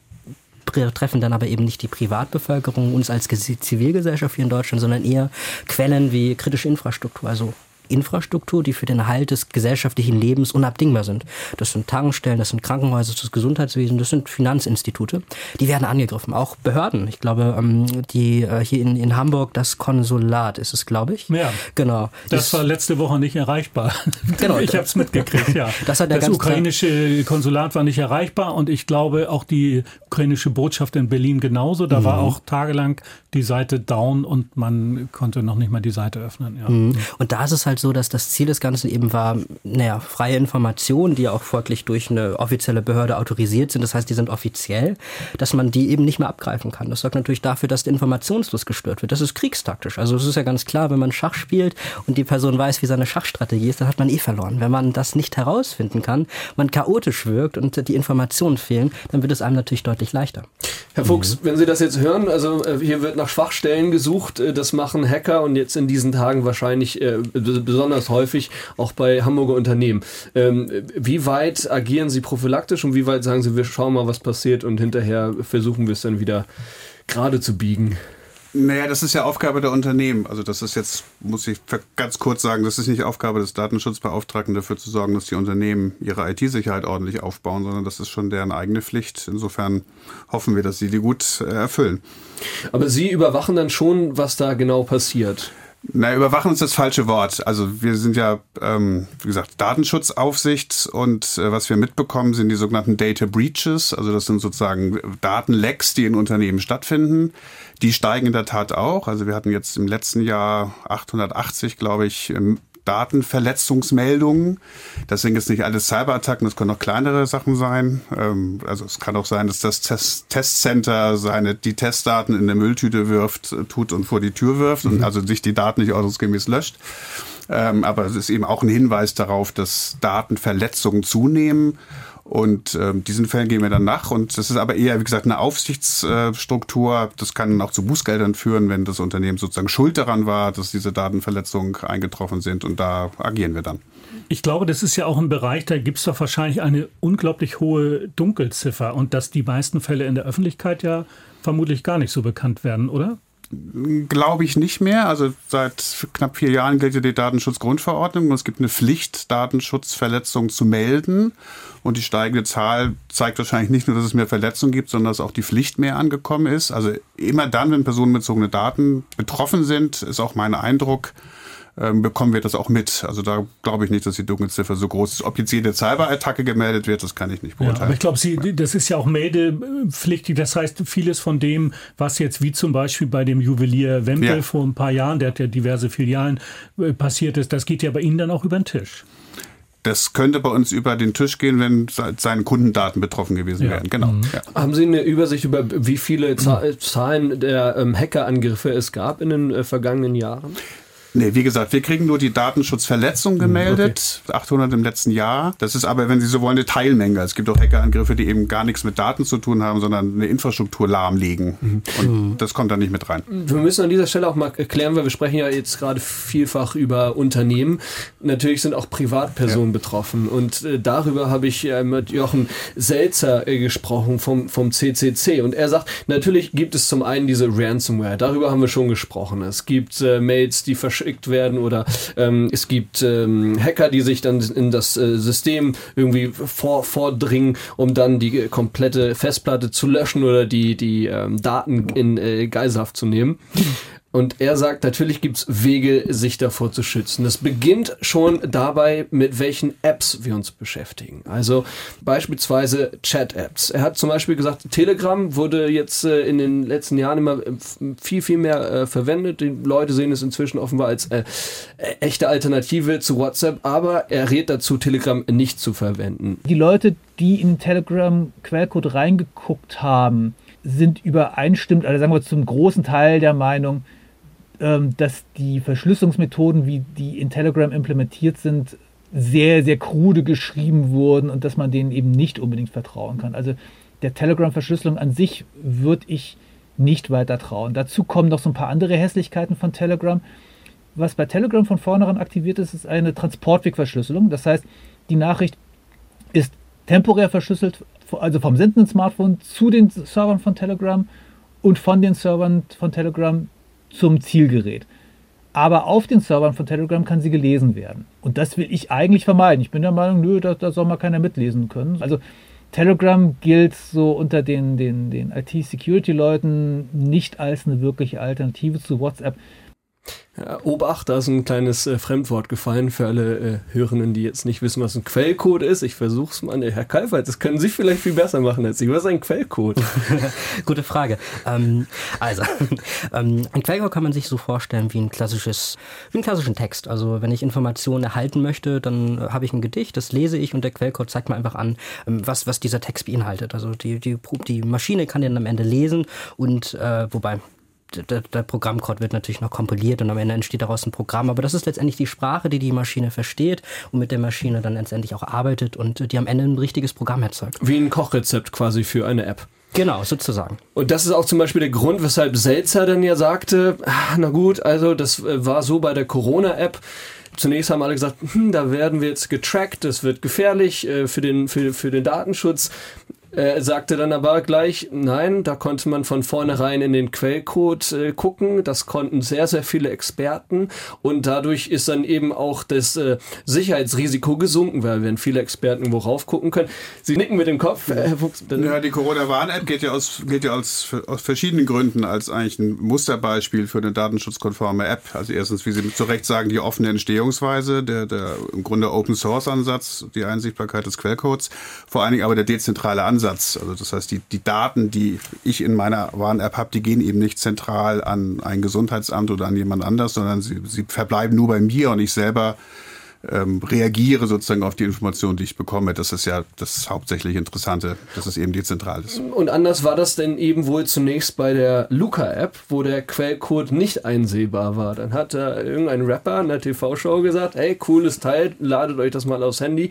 treffen dann aber eben nicht die Privatbevölkerung, uns als Zivilgesellschaft hier in Deutschland, sondern eher Quellen wie kritische Infrastruktur, also Infrastruktur, die für den Erhalt des gesellschaftlichen Lebens unabdingbar sind. Das sind Tankstellen, das sind Krankenhäuser, das Gesundheitswesen, das sind Finanzinstitute. Die werden angegriffen. Auch Behörden. Ich glaube, ähm, die äh, hier in, in Hamburg, das Konsulat ist es, glaube ich. Ja. Genau. Das, das war letzte Woche nicht erreichbar. Genau. ich habe es mitgekriegt, ja. Das, hat der das ukrainische Konsulat war nicht erreichbar und ich glaube auch die ukrainische Botschaft in Berlin genauso. Da mhm. war auch tagelang die Seite down und man konnte noch nicht mal die Seite öffnen. Ja. Mhm. Und da ist es halt so, dass das Ziel des Ganzen eben war, naja, freie Informationen, die ja auch folglich durch eine offizielle Behörde autorisiert sind, das heißt, die sind offiziell, dass man die eben nicht mehr abgreifen kann. Das sorgt natürlich dafür, dass der Informationsfluss gestört wird. Das ist kriegstaktisch. Also es ist ja ganz klar, wenn man Schach spielt und die Person weiß, wie seine Schachstrategie ist, dann hat man eh verloren. Wenn man das nicht herausfinden kann, man chaotisch wirkt und die Informationen fehlen, dann wird es einem natürlich deutlich leichter. Herr Fuchs, mhm. wenn Sie das jetzt hören, also äh, hier wird nach Schwachstellen gesucht, äh, das machen Hacker und jetzt in diesen Tagen wahrscheinlich äh, besonders häufig auch bei Hamburger Unternehmen. Ähm, wie weit agieren Sie prophylaktisch und wie weit sagen Sie, wir schauen mal, was passiert und hinterher versuchen wir es dann wieder gerade zu biegen? Naja, das ist ja Aufgabe der Unternehmen. Also das ist jetzt, muss ich ganz kurz sagen, das ist nicht Aufgabe des Datenschutzbeauftragten, dafür zu sorgen, dass die Unternehmen ihre IT-Sicherheit ordentlich aufbauen, sondern das ist schon deren eigene Pflicht. Insofern hoffen wir, dass sie die gut äh, erfüllen. Aber Sie überwachen dann schon, was da genau passiert. Na, überwachen ist das falsche Wort. Also wir sind ja, ähm, wie gesagt, Datenschutzaufsicht und äh, was wir mitbekommen, sind die sogenannten Data Breaches. Also das sind sozusagen Datenlecks, die in Unternehmen stattfinden. Die steigen in der Tat auch. Also wir hatten jetzt im letzten Jahr 880, glaube ich, Datenverletzungsmeldungen. Das sind jetzt nicht alles Cyberattacken, das können auch kleinere Sachen sein. Ähm, also es kann auch sein, dass das Test Testcenter seine, die Testdaten in eine Mülltüte wirft, äh, tut und vor die Tür wirft mhm. und also sich die Daten nicht ordnungsgemäß löscht. Ähm, aber es ist eben auch ein Hinweis darauf, dass Datenverletzungen zunehmen. Und ähm, diesen Fällen gehen wir dann nach. Und das ist aber eher, wie gesagt, eine Aufsichtsstruktur. Das kann auch zu Bußgeldern führen, wenn das Unternehmen sozusagen schuld daran war, dass diese Datenverletzungen eingetroffen sind. Und da agieren wir dann. Ich glaube, das ist ja auch ein Bereich, da gibt es doch wahrscheinlich eine unglaublich hohe Dunkelziffer und dass die meisten Fälle in der Öffentlichkeit ja vermutlich gar nicht so bekannt werden, oder? Glaube ich nicht mehr. Also seit knapp vier Jahren gilt ja die Datenschutzgrundverordnung und es gibt eine Pflicht, Datenschutzverletzungen zu melden. Und die steigende Zahl zeigt wahrscheinlich nicht nur, dass es mehr Verletzungen gibt, sondern dass auch die Pflicht mehr angekommen ist. Also immer dann, wenn personenbezogene Daten betroffen sind, ist auch mein Eindruck, ähm, bekommen wir das auch mit. Also da glaube ich nicht, dass die Dunkelziffer so groß ist. Ob jetzt jede Cyberattacke gemeldet wird, das kann ich nicht beurteilen. Ja, aber ich glaube, Sie, das ist ja auch meldepflichtig. Das heißt, vieles von dem, was jetzt wie zum Beispiel bei dem Juwelier Wempel ja. vor ein paar Jahren, der hat ja diverse Filialen äh, passiert ist, das geht ja bei Ihnen dann auch über den Tisch. Das könnte bei uns über den Tisch gehen, wenn seine Kundendaten betroffen gewesen ja. wären. Genau. Mhm. Ja. Haben Sie eine Übersicht über, wie viele Zahlen der ähm, Hackerangriffe es gab in den äh, vergangenen Jahren? Nee, wie gesagt, wir kriegen nur die Datenschutzverletzung gemeldet, okay. 800 im letzten Jahr. Das ist aber, wenn Sie so wollen, eine Teilmenge. Es gibt auch Hackerangriffe, die eben gar nichts mit Daten zu tun haben, sondern eine Infrastruktur lahmlegen. Mhm. Und mhm. das kommt da nicht mit rein. Wir müssen an dieser Stelle auch mal erklären, weil wir sprechen ja jetzt gerade vielfach über Unternehmen. Natürlich sind auch Privatpersonen ja. betroffen. Und äh, darüber habe ich äh, mit Jochen Selzer äh, gesprochen vom, vom CCC. Und er sagt, natürlich gibt es zum einen diese Ransomware. Darüber haben wir schon gesprochen. Es gibt äh, Mails, die verschwinden verschickt werden oder ähm, es gibt ähm, Hacker, die sich dann in das äh, System irgendwie vor, vordringen, um dann die komplette Festplatte zu löschen oder die, die ähm, Daten in äh, Geiselhaft zu nehmen. Und er sagt, natürlich gibt's Wege, sich davor zu schützen. Das beginnt schon dabei, mit welchen Apps wir uns beschäftigen. Also beispielsweise Chat-Apps. Er hat zum Beispiel gesagt, Telegram wurde jetzt äh, in den letzten Jahren immer äh, viel, viel mehr äh, verwendet. Die Leute sehen es inzwischen offenbar als äh, äh, echte Alternative zu WhatsApp, aber er rät dazu, Telegram nicht zu verwenden. Die Leute, die in Telegram Quellcode reingeguckt haben, sind übereinstimmend, also sagen wir zum großen Teil der Meinung, dass die Verschlüsselungsmethoden, wie die in Telegram implementiert sind, sehr, sehr krude geschrieben wurden und dass man denen eben nicht unbedingt vertrauen kann. Also der Telegram-Verschlüsselung an sich würde ich nicht weiter trauen. Dazu kommen noch so ein paar andere Hässlichkeiten von Telegram. Was bei Telegram von vornherein aktiviert ist, ist eine Transportwegverschlüsselung. Das heißt, die Nachricht ist temporär verschlüsselt, also vom sendenden Smartphone zu den Servern von Telegram und von den Servern von Telegram zum Zielgerät. Aber auf den Servern von Telegram kann sie gelesen werden. Und das will ich eigentlich vermeiden. Ich bin der Meinung, nö, da, da soll mal keiner mitlesen können. Also Telegram gilt so unter den, den, den IT-Security-Leuten nicht als eine wirkliche Alternative zu WhatsApp. Ja, Obacht, da ist ein kleines äh, Fremdwort gefallen für alle äh, Hörenden, die jetzt nicht wissen, was ein Quellcode ist. Ich versuch's mal. Herr Kalfert, das können Sie vielleicht viel besser machen als ich. Was ist ein Quellcode? Gute Frage. Ähm, also, ähm, ein Quellcode kann man sich so vorstellen wie ein klassisches, wie einen klassischen Text. Also, wenn ich Informationen erhalten möchte, dann äh, habe ich ein Gedicht, das lese ich und der Quellcode zeigt mir einfach an, ähm, was, was dieser Text beinhaltet. Also, die, die, die Maschine kann den am Ende lesen und, äh, wobei, der, der, Programmcode wird natürlich noch kompiliert und am Ende entsteht daraus ein Programm. Aber das ist letztendlich die Sprache, die die Maschine versteht und mit der Maschine dann letztendlich auch arbeitet und die am Ende ein richtiges Programm erzeugt. Wie ein Kochrezept quasi für eine App. Genau, sozusagen. Und das ist auch zum Beispiel der Grund, weshalb Selzer dann ja sagte, ah, na gut, also das äh, war so bei der Corona-App. Zunächst haben alle gesagt, hm, da werden wir jetzt getrackt, das wird gefährlich äh, für, den, für, für den Datenschutz. Er sagte dann aber gleich, nein, da konnte man von vornherein in den Quellcode äh, gucken. Das konnten sehr, sehr viele Experten und dadurch ist dann eben auch das äh, Sicherheitsrisiko gesunken, weil wenn viele Experten worauf gucken können. Sie nicken mit dem Kopf. Äh, Herr ja, die Corona-Warn-App geht ja aus, geht ja aus, aus verschiedenen Gründen als eigentlich ein Musterbeispiel für eine datenschutzkonforme App. Also erstens, wie Sie zu Recht sagen, die offene Entstehungsweise, der, der im Grunde Open-Source-Ansatz, die Einsichtbarkeit des Quellcodes, vor allen Dingen aber der dezentrale Ansatz Ansatz. Also das heißt, die, die Daten, die ich in meiner Warn-App habe, die gehen eben nicht zentral an ein Gesundheitsamt oder an jemand anders, sondern sie, sie verbleiben nur bei mir und ich selber ähm, reagiere sozusagen auf die Informationen, die ich bekomme. Das ist ja das hauptsächlich Interessante, dass es eben dezentral ist. Und anders war das denn eben wohl zunächst bei der Luca-App, wo der Quellcode nicht einsehbar war. Dann hat da irgendein Rapper in der TV-Show gesagt, hey, cooles Teil, ladet euch das mal aufs Handy.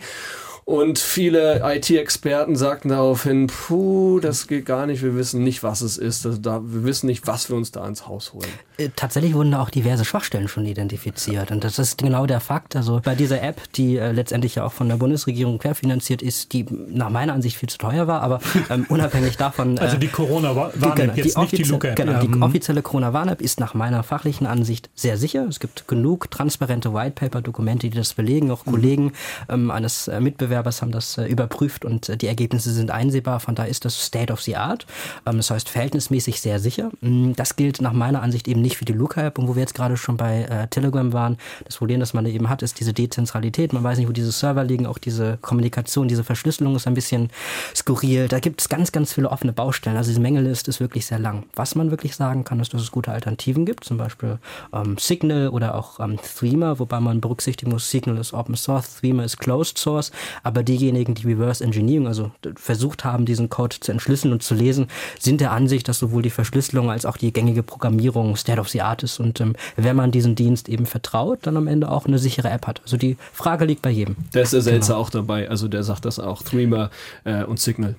Und viele IT-Experten sagten daraufhin, puh, das geht gar nicht, wir wissen nicht, was es ist. Also da, wir wissen nicht, was wir uns da ins Haus holen. Äh, tatsächlich wurden da auch diverse Schwachstellen schon identifiziert. Und das ist genau der Fakt. Also bei dieser App, die äh, letztendlich ja auch von der Bundesregierung querfinanziert ist, die nach meiner Ansicht viel zu teuer war, aber ähm, unabhängig davon. Äh, also die Corona-Warn-App, genau, jetzt nicht die Luca-App. Genau, die offizielle Corona-Warn-App ist nach meiner fachlichen Ansicht sehr sicher. Es gibt genug transparente White-Paper-Dokumente, die das belegen. Auch mhm. Kollegen ähm, eines Mitbewerbers Wettbewerbers haben das äh, überprüft und äh, die Ergebnisse sind einsehbar. Von daher ist das State of the Art. Ähm, das heißt verhältnismäßig sehr sicher. Mm, das gilt nach meiner Ansicht eben nicht für die Luca-App und wo wir jetzt gerade schon bei äh, Telegram waren. Das Problem, das man eben hat, ist diese Dezentralität. Man weiß nicht, wo diese Server liegen. Auch diese Kommunikation, diese Verschlüsselung ist ein bisschen skurril. Da gibt es ganz, ganz viele offene Baustellen. Also diese Mängelliste ist wirklich sehr lang. Was man wirklich sagen kann, ist, dass es gute Alternativen gibt. Zum Beispiel ähm, Signal oder auch ähm, Threema, wobei man berücksichtigen muss, Signal ist Open Source, Threema ist Closed Source. Aber diejenigen, die Reverse Engineering, also versucht haben, diesen Code zu entschlüsseln und zu lesen, sind der Ansicht, dass sowohl die Verschlüsselung als auch die gängige Programmierung State of the Art ist. Und ähm, wenn man diesen Dienst eben vertraut, dann am Ende auch eine sichere App hat. Also die Frage liegt bei jedem. Der ist der Selzer genau. auch dabei. Also der sagt das auch. Threema äh, und Signal.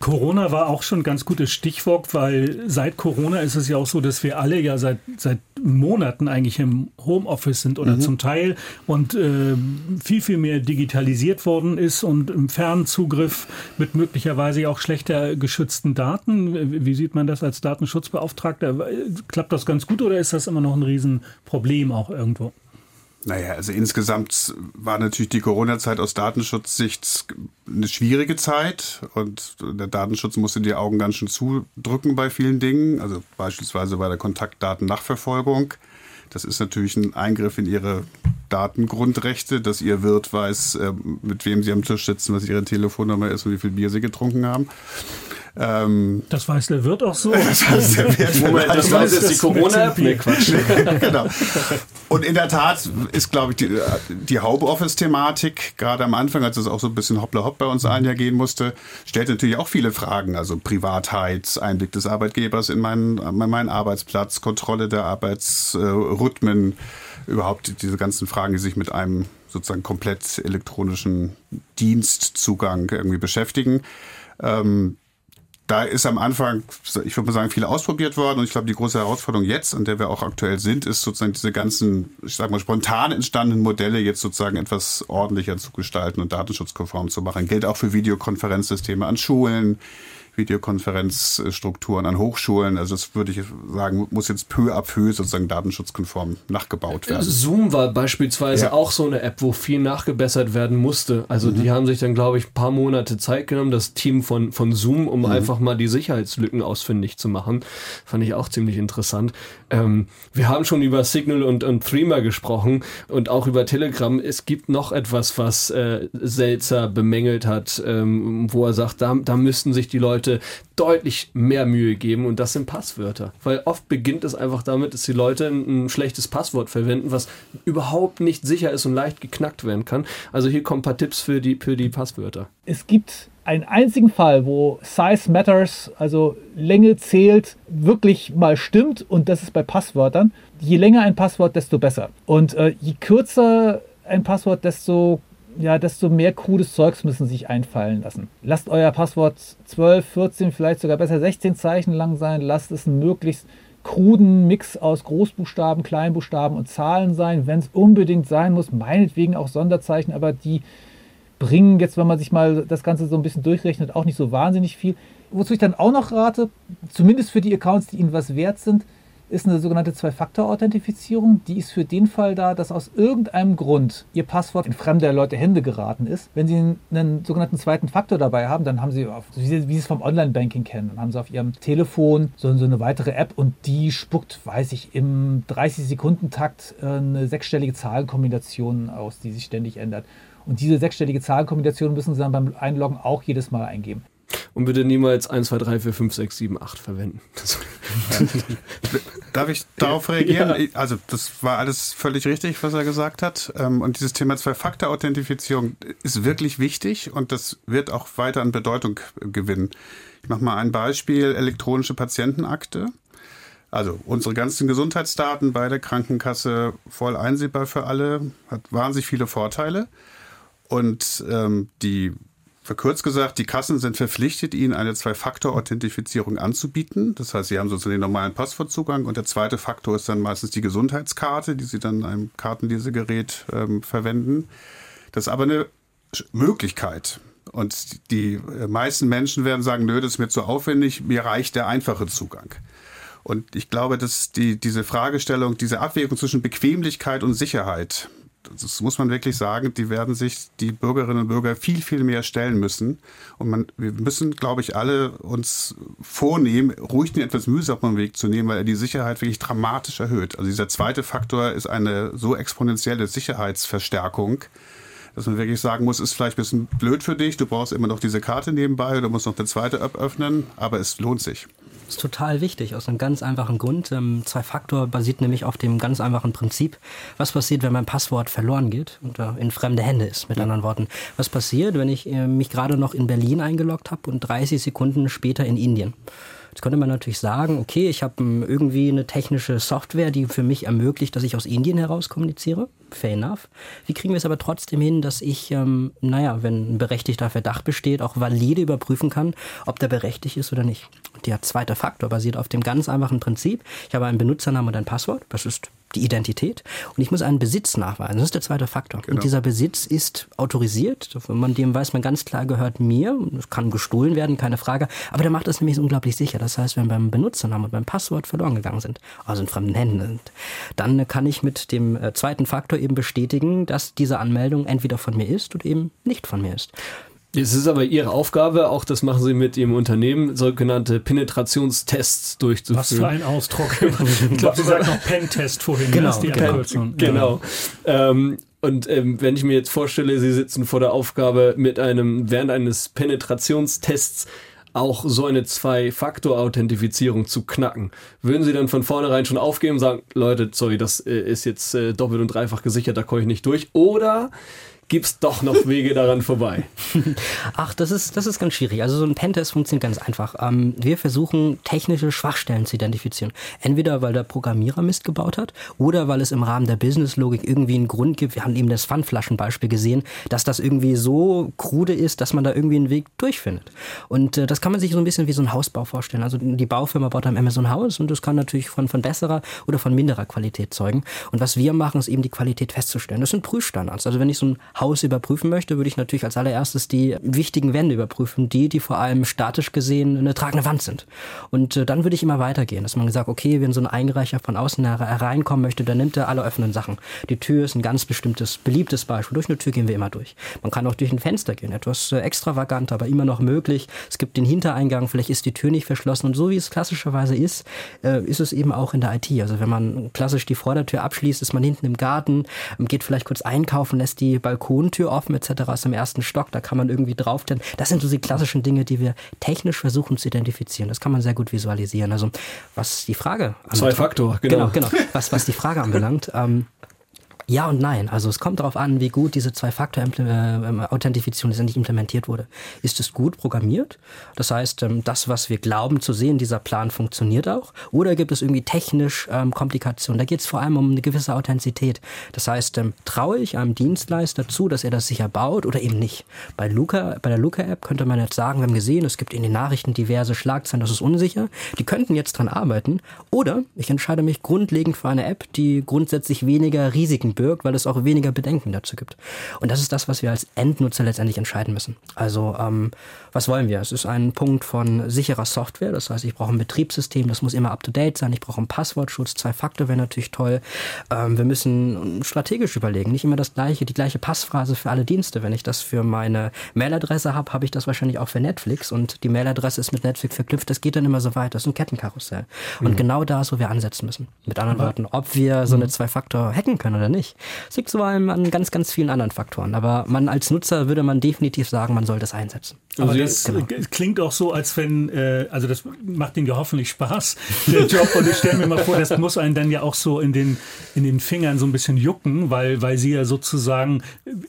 Corona war auch schon ein ganz gutes Stichwort, weil seit Corona ist es ja auch so, dass wir alle ja seit, seit Monaten eigentlich im Homeoffice sind oder mhm. zum Teil und äh, viel, viel mehr digitalisiert worden ist und im Fernzugriff mit möglicherweise auch schlechter geschützten Daten. Wie sieht man das als Datenschutzbeauftragter? Klappt das ganz gut oder ist das immer noch ein Riesenproblem auch irgendwo? Naja, also insgesamt war natürlich die Corona-Zeit aus Datenschutzsicht eine schwierige Zeit und der Datenschutz musste die Augen ganz schön zudrücken bei vielen Dingen, also beispielsweise bei der Kontaktdatennachverfolgung. Das ist natürlich ein Eingriff in ihre Datengrundrechte, dass ihr Wirt weiß, äh, mit wem sie am Tisch sitzen, was ihre Telefonnummer ist und wie viel Bier sie getrunken haben. Ähm, das weiß der Wirt auch so. das weiß der Wirt. Moment, das weiß jetzt die Corona-App. Nee, Quatsch. genau. Und in der Tat ist, glaube ich, die, die Homeoffice-Thematik, gerade am Anfang, als es auch so ein bisschen hoppla hopp bei uns allen ja gehen musste, stellt natürlich auch viele Fragen. Also Privatheit, Einblick des Arbeitgebers in meinen, in meinen Arbeitsplatz, Kontrolle der Arbeitsrhythmen, überhaupt diese ganzen Fragen, die sich mit einem sozusagen komplett elektronischen Dienstzugang irgendwie beschäftigen. Ähm, da ist am Anfang, ich würde mal sagen, viel ausprobiert worden. Und ich glaube, die große Herausforderung jetzt, an der wir auch aktuell sind, ist sozusagen diese ganzen, ich sag mal, spontan entstandenen Modelle jetzt sozusagen etwas ordentlicher zu gestalten und datenschutzkonform zu machen. Gilt auch für Videokonferenzsysteme an Schulen, Videokonferenzstrukturen an Hochschulen. Also das würde ich sagen, muss jetzt peu à peu sozusagen datenschutzkonform nachgebaut werden. Zoom war beispielsweise ja. auch so eine App, wo viel nachgebessert werden musste. Also mhm. die haben sich dann, glaube ich, ein paar Monate Zeit genommen, das Team von, von Zoom, um mhm. einfach mal die Sicherheitslücken ausfindig zu machen. Fand ich auch ziemlich interessant. Ähm, wir haben schon über Signal und, und Threema gesprochen und auch über Telegram. Es gibt noch etwas, was äh, Selzer bemängelt hat, ähm, wo er sagt, da, da müssten sich die Leute Leute deutlich mehr Mühe geben und das sind Passwörter. Weil oft beginnt es einfach damit, dass die Leute ein, schlechtes Passwort verwenden, was überhaupt nicht sicher ist und leicht geknackt werden kann. Also hier kommen ein paar Tipps für die, für die Passwörter. Es gibt einen einzigen Fall, wo Size Matters, also Länge zählt, wirklich mal stimmt und das ist bei Passwörtern. Je länger ein Passwort, desto besser. Und äh, je kürzer ein Passwort, desto ja, desto mehr krudes Zeugs müssen sich einfallen lassen. Lasst euer Passwort 12, 14, vielleicht sogar besser 16 Zeichen lang sein. Lasst es einen möglichst kruden Mix aus Großbuchstaben, Kleinbuchstaben und Zahlen sein, wenn es unbedingt sein muss. Meinetwegen auch Sonderzeichen, aber die bringen jetzt, wenn man sich mal das Ganze so ein bisschen durchrechnet, auch nicht so wahnsinnig viel. Wozu ich dann auch noch rate, zumindest für die Accounts, die Ihnen was wert sind, ist eine sogenannte Zwei-Faktor-Authentifizierung. Die ist für den Fall da, dass aus irgendeinem Grund Ihr Passwort in fremder Leute Hände geraten ist. Wenn Sie einen sogenannten zweiten Faktor dabei haben, dann haben Sie, auf, wie Sie es vom Online-Banking kennen, dann haben Sie auf Ihrem Telefon so, so eine weitere App und die spuckt, weiß ich, im 30-Sekunden-Takt äh, eine sechsstellige Zahlenkombination aus, die sich ständig ändert. Und diese sechsstellige Zahlenkombination müssen Sie dann beim Einloggen auch jedes Mal eingeben. Und bitte niemals 1, 2, 3, 4, 5, 6, 7, 8 verwenden. Darf ich darauf reagieren? Ja. Also das war alles völlig richtig, was er gesagt hat. Ähm, und dieses Thema Zwei-Faktor-Authentifizierung ist wirklich wichtig und das wird auch weiter an Bedeutung gewinnen. Ich mache mal ein Beispiel, elektronische Patientenakte. Also unsere ganzen Gesundheitsdaten bei der Krankenkasse voll einsehbar für alle, hat wahnsinnig viele Vorteile. Und ähm, die Verkürzt gesagt, die Kassen sind verpflichtet, Ihnen eine Zwei-Faktor-Authentifizierung anzubieten. Das heißt, Sie haben sozusagen den normalen Passwortzugang und der zweite Faktor ist dann meistens die Gesundheitskarte, die Sie dann in einem Kartenlesegerät ähm, verwenden. Das ist aber eine Möglichkeit. Und die äh, meisten Menschen werden sagen, nö, das ist mir zu aufwendig, mir reicht der einfache Zugang. Und ich glaube, dass die, diese Fragestellung, diese Abwägung zwischen Bequemlichkeit und Sicherheit, das muss man wirklich sagen, die werden sich die Bürgerinnen und Bürger viel, viel mehr stellen müssen. Und man, wir müssen, glaube ich, alle uns vornehmen, ruhig den etwas mühsamen Weg zu nehmen, weil er die Sicherheit wirklich dramatisch erhöht. Also dieser zweite Faktor ist eine so exponentielle Sicherheitsverstärkung, dass man wirklich sagen muss, ist vielleicht ein bisschen blöd für dich, du brauchst immer noch diese Karte nebenbei, du musst noch eine zweite App öffnen, aber es lohnt sich. Ist total wichtig, aus einem ganz einfachen Grund. Ähm, Zwei-Faktor basiert nämlich auf dem ganz einfachen Prinzip. Was passiert, wenn mein Passwort verloren geht und äh, in fremde Hände ist, mit ja. anderen Worten? Was passiert, wenn ich äh, mich gerade noch in Berlin eingeloggt habe und 30 Sekunden später in Indien? Jetzt könnte man natürlich sagen, okay, ich habe ähm, irgendwie eine technische Software, die für mich ermöglicht, dass ich aus Indien heraus kommuniziere. Fair enough. Wie kriegen wir es aber trotzdem hin, dass ich, ähm, naja, wenn ein berechtigter Verdacht besteht, auch valide überprüfen kann, ob der berechtigt ist oder nicht? Der zweite Faktor basiert auf dem ganz einfachen Prinzip. Ich habe einen Benutzernamen und ein Passwort. Das ist die Identität. Und ich muss einen Besitz nachweisen. Das ist der zweite Faktor. Genau. Und dieser Besitz ist autorisiert. Von dem weiß man ganz klar, gehört mir. Es kann gestohlen werden, keine Frage. Aber der macht das nämlich unglaublich sicher. Das heißt, wenn beim Benutzernamen und beim Passwort verloren gegangen sind, also in fremden Händen sind, dann kann ich mit dem äh, zweiten Faktor eben bestätigen, dass diese Anmeldung entweder von mir ist oder eben nicht von mir ist. Es ist aber Ihre Aufgabe, auch das machen Sie mit Ihrem Unternehmen, sogenannte Penetrationstests durchzuführen. Was für ein Ausdruck. ich glaube, Sie sagten noch Pen-Test vorhin. Genau, Pen, genau. Ähm, und ähm, wenn ich mir jetzt vorstelle, Sie sitzen vor der Aufgabe, mit einem, während eines Penetrationstests auch so eine Zwei-Faktor-Authentifizierung zu knacken. Würden Sie dann von vornherein schon aufgeben und sagen, Leute, sorry, das äh, ist jetzt äh, doppelt und dreifach gesichert, da komme ich nicht durch? Oder gibt es doch noch Wege daran vorbei. Ach, das ist, das ist ganz schwierig. Also so ein Pentest funktioniert ganz einfach. Ähm, wir versuchen technische Schwachstellen zu identifizieren. Entweder weil der Programmierer Mist gebaut hat oder weil es im Rahmen der Businesslogik irgendwie einen Grund gibt. Wir haben eben das Pfandflaschenbeispiel gesehen, dass das irgendwie so krude ist, dass man da irgendwie einen Weg durchfindet. Und äh, das kann man sich so ein bisschen wie so ein Hausbau vorstellen. Also die Baufirma baut am Ende so ein Haus und das kann natürlich von, von besserer oder von minderer Qualität zeugen. Und was wir machen, ist eben die Qualität festzustellen. Das sind Prüfstandards. Also wenn ich so ein Haus überprüfen möchte, würde ich natürlich als allererstes die wichtigen Wände überprüfen, die, die vor allem statisch gesehen eine tragende Wand sind. Und äh, dann würde ich immer weitergehen, dass man gesagt, okay, wenn so ein Einreicher von außen hereinkommen möchte, dann nimmt er alle offenen Sachen. Die Tür ist ein ganz bestimmtes, beliebtes Beispiel. Durch eine Tür gehen wir immer durch. Man kann auch durch ein Fenster gehen, etwas äh, extravagant, aber immer noch möglich. Es gibt den Hintereingang, vielleicht ist die Tür nicht verschlossen. Und so wie es klassischerweise ist, äh, ist es eben auch in der IT. Also wenn man klassisch die Vordertür abschließt, ist man hinten im Garten, geht vielleicht kurz einkaufen, lässt die Balkon Balkontür offen etc. ist im ersten Stock, da kann man irgendwie drauf. Denn das sind so die klassischen Dinge, die wir technisch versuchen zu identifizieren. Das kann man sehr gut visualisieren. Also was die Frage anbelangt. Zwei Faktor, genau. Genau, genau. Was, was die Frage anbelangt. Ähm, ja und nein. Also es kommt darauf an, wie gut diese Zwei-Faktor-Authentifizierung letztendlich implementiert wurde. Ist es gut programmiert? Das heißt, ähm, das, was wir glauben zu sehen, dieser Plan funktioniert auch? Oder gibt es irgendwie technisch ähm, Komplikationen? Da geht es vor allem um eine gewisse Authentizität. Das heißt, ähm, traue ich einem Dienstleister zu, dass er das sicher baut oder eben nicht? Bei Luca, bei der Luca-App könnte man jetzt sagen, wir haben gesehen, es gibt in den Nachrichten diverse Schlagzeilen, das ist unsicher. Die könnten jetzt dran arbeiten. Oder ich entscheide mich grundlegend für eine App, die grundsätzlich weniger Risiken birgt, weil es auch weniger Bedenken dazu gibt. Und das ist das, was wir als Endnutzer letztendlich entscheiden müssen. Also ähm, was wollen wir? Es ist ein Punkt von sicherer Software, das heißt, ich brauche ein Betriebssystem, das muss immer up-to-date sein, ich brauche einen Passwortschutz, zwei Faktor wäre natürlich toll. Ähm, wir müssen strategisch überlegen, nicht immer das gleiche, die gleiche Passphrase für alle Dienste. Wenn ich das für meine Mailadresse habe, habe ich das wahrscheinlich auch für Netflix und die Mailadresse ist mit Netflix verknüpft, das geht dann immer so weit, das ist ein Kettenkarussell. Und mhm. genau da ist, wo wir ansetzen müssen. Mit anderen Worten, ob wir so eine mhm. Zwei-Faktor hacken können oder nicht nicht. Es liegt vor allem an ganz, ganz vielen anderen Faktoren. Aber man als Nutzer würde man definitiv sagen, man soll das einsetzen. Aber Also das genau. äh, klingt auch so, als wenn, äh, also das macht Ihnen ja hoffentlich Spaß, der Job. Und ich stelle mir mal vor, das muss einen dann ja auch so in den, in den Fingern so ein bisschen jucken, weil, weil Sie ja sozusagen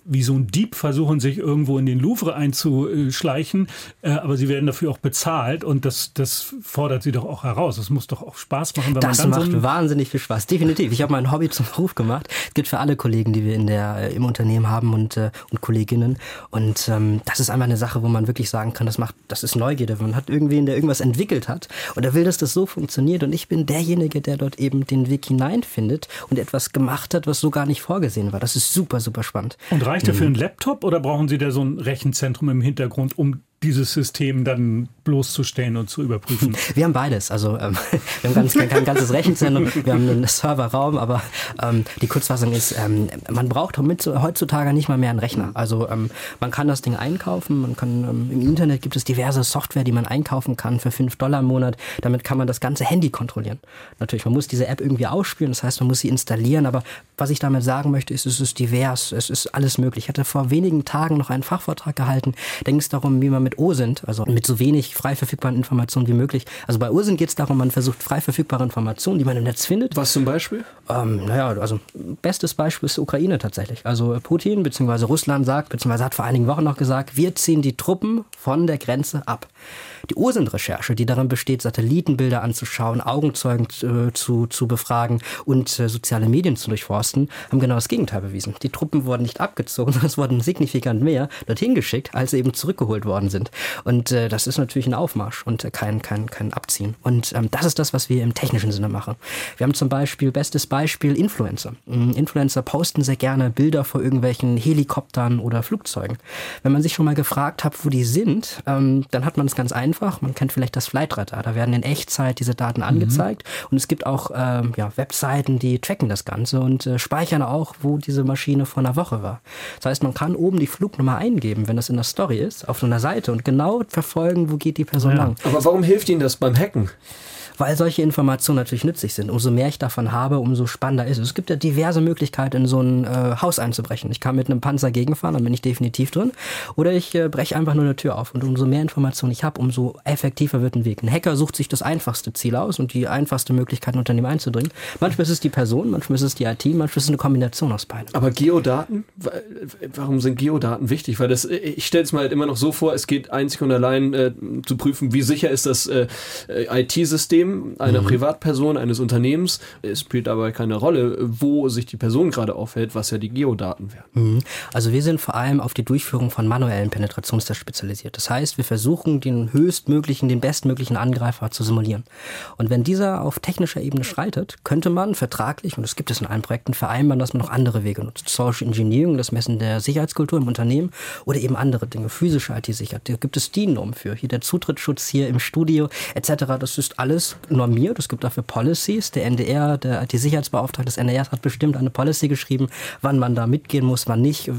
wie so ein Dieb versuchen, sich irgendwo in den Louvre einzuschleichen. Äh, aber Sie werden dafür auch bezahlt und das, das fordert Sie doch auch heraus. Es muss doch auch Spaß machen, wenn Das man dann macht so wahnsinnig viel Spaß, definitiv. Ich habe mein Hobby zum Beruf gemacht. Es gilt für alle Kollegen, die wir in der, äh, im Unternehmen haben und, äh, und Kolleginnen. Und ähm, das ist einmal eine Sache, wo man wirklich sagen kann, das macht, das ist Neugierde. Man hat irgendwen, der irgendwas entwickelt hat und er will, dass das so funktioniert. Und ich bin derjenige, der dort eben den Weg hineinfindet und etwas gemacht hat, was so gar nicht vorgesehen war. Das ist super, super spannend. Und reicht dafür ein Laptop oder brauchen Sie da so ein Rechenzentrum im Hintergrund, um dieses System dann bloßzustellen und zu überprüfen? Wir haben beides. Also ähm, wir haben ganz, kein, ganzes Rechenzentrum, wir haben einen Serverraum, aber ähm, die Kurzfassung ist, ähm, man braucht heutzutage nicht mal mehr einen Rechner. Also ähm, man kann das Ding einkaufen, man kann ähm, im Internet gibt es diverse Software, die man einkaufen kann für 5 Dollar im Monat. Damit kann man das ganze Handy kontrollieren. Natürlich, man muss diese App irgendwie ausspielen, das heißt, man muss sie installieren, aber was ich damit sagen möchte, ist, es ist divers, es ist alles möglich. Ich hatte vor wenigen Tagen noch einen Fachvortrag gehalten, da ging es darum, wie man mit OSINT, also mit so wenig frei verfügbaren Informationen wie möglich. Also bei OSINT geht es darum, man versucht frei verfügbare Informationen, die man im Netz findet. Was zum Beispiel? Ähm, naja, also bestes Beispiel ist die Ukraine tatsächlich. Also Putin bzw. Russland sagt, bzw. hat vor einigen Wochen noch gesagt, wir ziehen die Truppen von der Grenze ab. Die OSINT-Recherche, die darin besteht, Satellitenbilder anzuschauen, Augenzeugen äh, zu, zu befragen und äh, soziale Medien zu durchforsten, haben genau das Gegenteil bewiesen. Die Truppen wurden nicht abgezogen, sondern es wurden signifikant mehr dorthin geschickt, als sie eben zurückgeholt worden sind. Und äh, das ist natürlich ein Aufmarsch und äh, kein, kein, kein Abziehen. Und ähm, das ist das, was wir im technischen Sinne machen. Wir haben zum Beispiel, bestes Beispiel, Influencer. Ähm, Influencer posten sehr gerne Bilder vor irgendwelchen Helikoptern oder Flugzeugen. Wenn man sich schon mal gefragt hat, wo die sind, ähm, dann hat man es ganz einfach. Man kennt vielleicht das Flightradar. Da werden in Echtzeit diese Daten angezeigt. Und es gibt auch ähm, ja, Webseiten, die tracken das Ganze und äh, speichern auch, wo diese Maschine vor einer Woche war. Das heißt, man kann oben die Flugnummer eingeben, wenn das in der Story ist, auf so einer Seite und genau verfolgen, wo geht die Person lang. Aber warum hilft Ihnen das beim Hacken? Weil solche Informationen natürlich nützlich sind. Umso mehr ich davon habe, umso spannender ist es. Es gibt ja diverse Möglichkeiten, in so ein äh, Haus einzubrechen. Ich kann mit einem Panzer gegenfahren, dann bin ich definitiv drin. Oder ich äh, breche einfach nur eine Tür auf. Und umso mehr Informationen ich habe, umso effektiver wird ein Weg. Ein Hacker sucht sich das einfachste Ziel aus und die einfachste Möglichkeit, ein Unternehmen einzudringen. Manchmal ist es die Person, manchmal ist es die IT, manchmal ist es eine Kombination aus beiden. Aber Geodaten? Wa- Warum sind Geodaten wichtig? Weil das, ich stelle es mir halt immer noch so vor, es geht einzig und allein äh, zu prüfen, wie sicher ist das äh, IT-System einer Privatperson, eines Unternehmens. Es spielt aber keine Rolle, wo sich die Person gerade aufhält, was ja die Geodaten wären. Mhm. Also wir sind vor allem auf die Durchführung von manuellen Penetrationstests spezialisiert. Das heißt, wir versuchen den höchstmöglichen, den bestmöglichen Angreifer zu simulieren. Und wenn dieser auf technischer Ebene schreitet, könnte man vertraglich, und das gibt es in allen Projekten, vereinbaren, dass man noch andere Wege nutzt. Social Engineering, das Messen der Sicherheitskultur im Unternehmen oder eben andere Dinge, physische IT-Sicherheit. Da gibt es DIN-Normen für. Hier der Zutrittsschutz hier im Studio etc. Das ist alles normiert. Es gibt dafür Policies. Der NDR, der IT-Sicherheitsbeauftragte des NDRs hat bestimmt eine Policy geschrieben, wann man da mitgehen muss, wann nicht,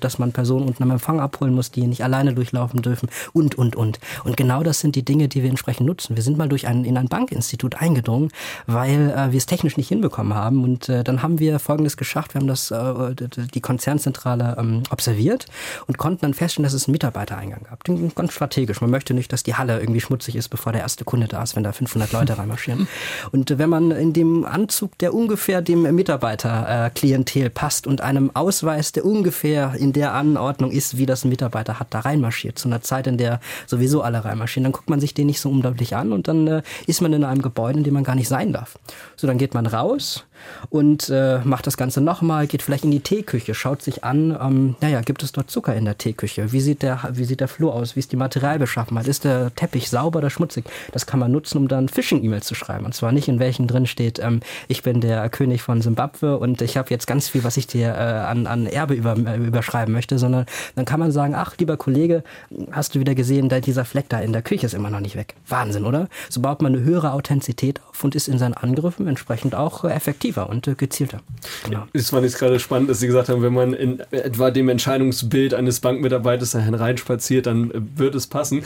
dass man Personen unten am Empfang abholen muss, die nicht alleine durchlaufen dürfen und, und, und. Und genau das sind die Dinge, die wir entsprechend nutzen. Wir sind mal durch ein, in ein Bankinstitut eingedrungen, weil äh, wir es technisch nicht hinbekommen haben. Und äh, dann haben wir Folgendes geschafft. Wir haben das, äh, die Konzernzentrale ähm, observiert und konnten dann feststellen, dass es einen Mitarbeitereingang gab. Ganz strategisch. Man möchte nicht, dass die Halle irgendwie schmutzig ist, bevor der erste Kunde da ist, wenn da 500 Leute reinmarschieren. Und wenn man in dem Anzug, der ungefähr dem Mitarbeiterklientel Klientel passt und einem Ausweis, der ungefähr in der Anordnung ist, wie das ein Mitarbeiter hat, da reinmarschiert, zu einer Zeit, in der sowieso alle reinmarschieren, dann guckt man sich den nicht so undeutlich an und dann äh, ist man in einem Gebäude, in dem man gar nicht sein darf. So, dann geht man raus und äh, macht das Ganze nochmal, geht vielleicht in die Teeküche, schaut sich an, ähm, naja, gibt es dort Zucker in der Teeküche? Wie sieht der, wie sieht der Flur aus? Wie ist die Materialbeschaffenheit? Ist der Teppich sauber oder schmutzig? Das kann man nutzen, um dann Phishing-E-Mails zu schreiben. Und zwar nicht in welchen drin steht, ähm, ich bin der König von Simbabwe und ich habe jetzt ganz viel, was ich dir äh, an, an Erbe über, äh, überschreiben möchte, sondern dann kann man sagen, ach, lieber Kollege, hast du wieder gesehen, da dieser Fleck da in der Küche ist immer noch nicht weg. Wahnsinn, oder? So baut man eine höhere Authentizität auf und ist in seinen Angriffen entsprechend auch äh, effektiver und äh, gezielter. Genau. Das fand ich gerade spannend, dass Sie gesagt haben, wenn man in etwa dem Entscheidungsbild eines Bankmitarbeiters da reinspaziert, dann äh, wird es passen.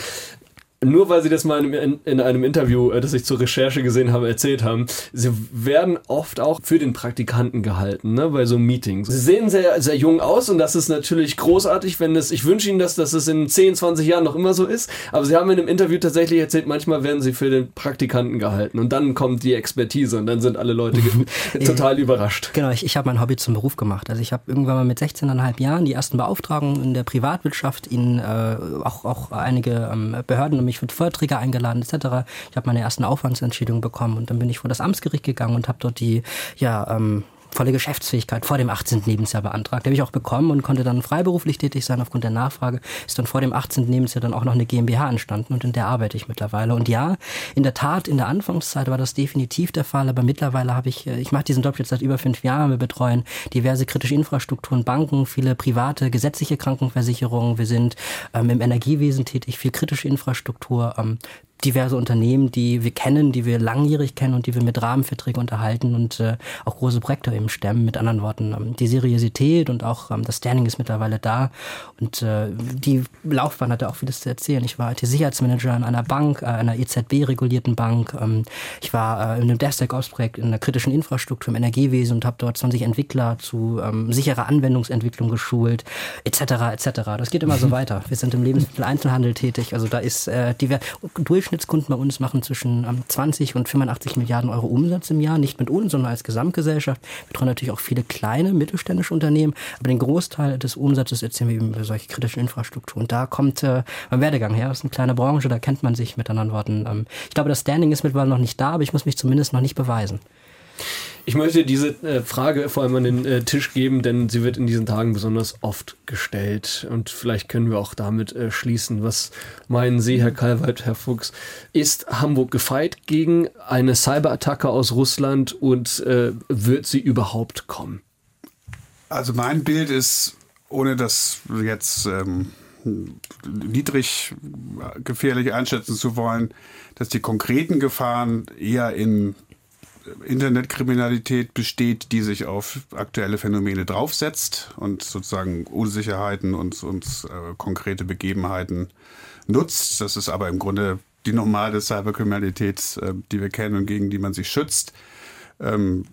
Nur weil sie das mal in, in, einem Interview, äh, das ich zur Recherche gesehen habe, erzählt haben, sie werden oft auch für den Praktikanten gehalten, ne, bei so Meetings. Sie sehen sehr, sehr jung aus und das ist natürlich großartig, wenn es, ich wünsche Ihnen das, dass es in 10, 20 Jahren noch immer so ist, aber sie haben in einem Interview tatsächlich erzählt, manchmal werden sie für den Praktikanten gehalten und dann kommt die Expertise und dann sind alle Leute total überrascht. Genau, ich, ich habe mein Hobby zum Beruf gemacht. Also ich habe irgendwann mal mit 16,5 Jahren die ersten Beauftragungen in der Privatwirtschaft, in äh, auch, auch einige ähm, Behörden mich für Vorträge eingeladen etc. Ich habe meine ersten Aufwandsentschädigungen bekommen und dann bin ich vor das Amtsgericht gegangen und habe dort die ja ähm, volle Geschäftsfähigkeit vor dem 18. Lebensjahr beantragt. Habe ich auch bekommen und konnte dann freiberuflich tätig sein aufgrund der Nachfrage. Ist dann vor dem 18. Lebensjahr dann auch noch eine GmbH entstanden und in der arbeite ich mittlerweile. Und ja, in der Tat, in der Anfangszeit war das definitiv der Fall, aber mittlerweile habe ich, äh, ich mache diesen Job jetzt seit über fünf Jahren. Wir betreuen diverse kritische Infrastrukturen, Banken, viele private, gesetzliche Krankenversicherungen. Wir sind ähm, im Energiewesen tätig, viel kritische Infrastruktur, ähm, diverse Unternehmen, die wir kennen, die wir langjährig kennen und die wir mit Rahmenverträgen unterhalten und äh, auch große Projekte eben stemmen. Mit anderen Worten, ähm, die Seriosität und auch ähm, das Standing ist mittlerweile da. Und äh, die Laufbahn hatte auch vieles zu erzählen. Ich war IT-Sicherheitsmanager in einer Bank, äh, einer EZB-regulierten Bank. Ähm, ich war äh, in einem DevSecOps-Projekt in der kritischen Infrastruktur im Energiewesen und habe dort 20 Entwickler zu ähm, sicherer Anwendungsentwicklung geschult, etc. etc. Das geht immer so weiter. Wir sind im Lebensmitteleinzelhandel tätig. Also da ist äh, die durch Durchschnittskunden bei uns machen zwischen 20 ähm, und 85 Milliarden Euro Umsatz im Jahr, nicht mit uns, sondern als Gesamtgesellschaft. Wir betreuen natürlich auch viele kleine mittelständische Unternehmen, aber den Großteil des Umsatzes erzielen wir eben über solche kritischen Infrastruktur. Und da kommt äh, mein Werdegang her. Das ist eine kleine Branche, da kennt man sich mit anderen Worten. Ähm, ich glaube, das Standing ist mittlerweile noch nicht da, aber ich muss mich zumindest noch nicht beweisen. Ich möchte diese äh, Frage vor allem an den äh, Tisch geben, denn sie wird in diesen Tagen besonders oft gestellt. Und vielleicht können wir auch damit äh, schließen. Was meinen Sie, Herr Kalweit, Herr Fuchs? Ist Hamburg gefeit gegen eine Cyberattacke aus Russland und wird sie überhaupt kommen? Also mein Bild ist, ohne das jetzt ähm, niedrig gefährlich einschätzen zu wollen, dass die konkreten Gefahren eher in Internetkriminalität besteht, die sich auf aktuelle Phänomene draufsetzt und sozusagen Unsicherheiten und, und äh, konkrete Begebenheiten nutzt. Das ist aber im Grunde die normale Cyberkriminalität, äh, die wir kennen und gegen die man sich schützt. Ähm,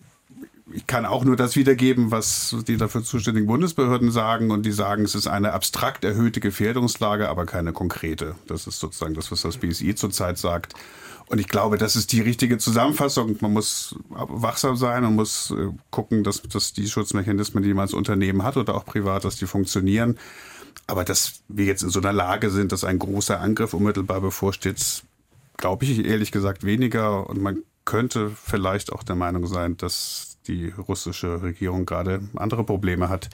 ich kann auch nur das wiedergeben, was die dafür zuständigen Bundesbehörden sagen. Und die sagen, es ist eine abstrakt erhöhte Gefährdungslage, aber keine konkrete. Das ist sozusagen das, was das BSI zurzeit sagt. Und ich glaube, das ist die richtige Zusammenfassung. Man muss wachsam sein und muss äh, gucken, dass, dass die Schutzmechanismen, die man als Unternehmen hat oder auch privat, dass die funktionieren. Aber dass wir jetzt in so einer Lage sind, dass ein großer Angriff unmittelbar bevorsteht, glaube ich ehrlich gesagt weniger. Und man könnte vielleicht auch der Meinung sein, dass die russische Regierung gerade andere Probleme hat,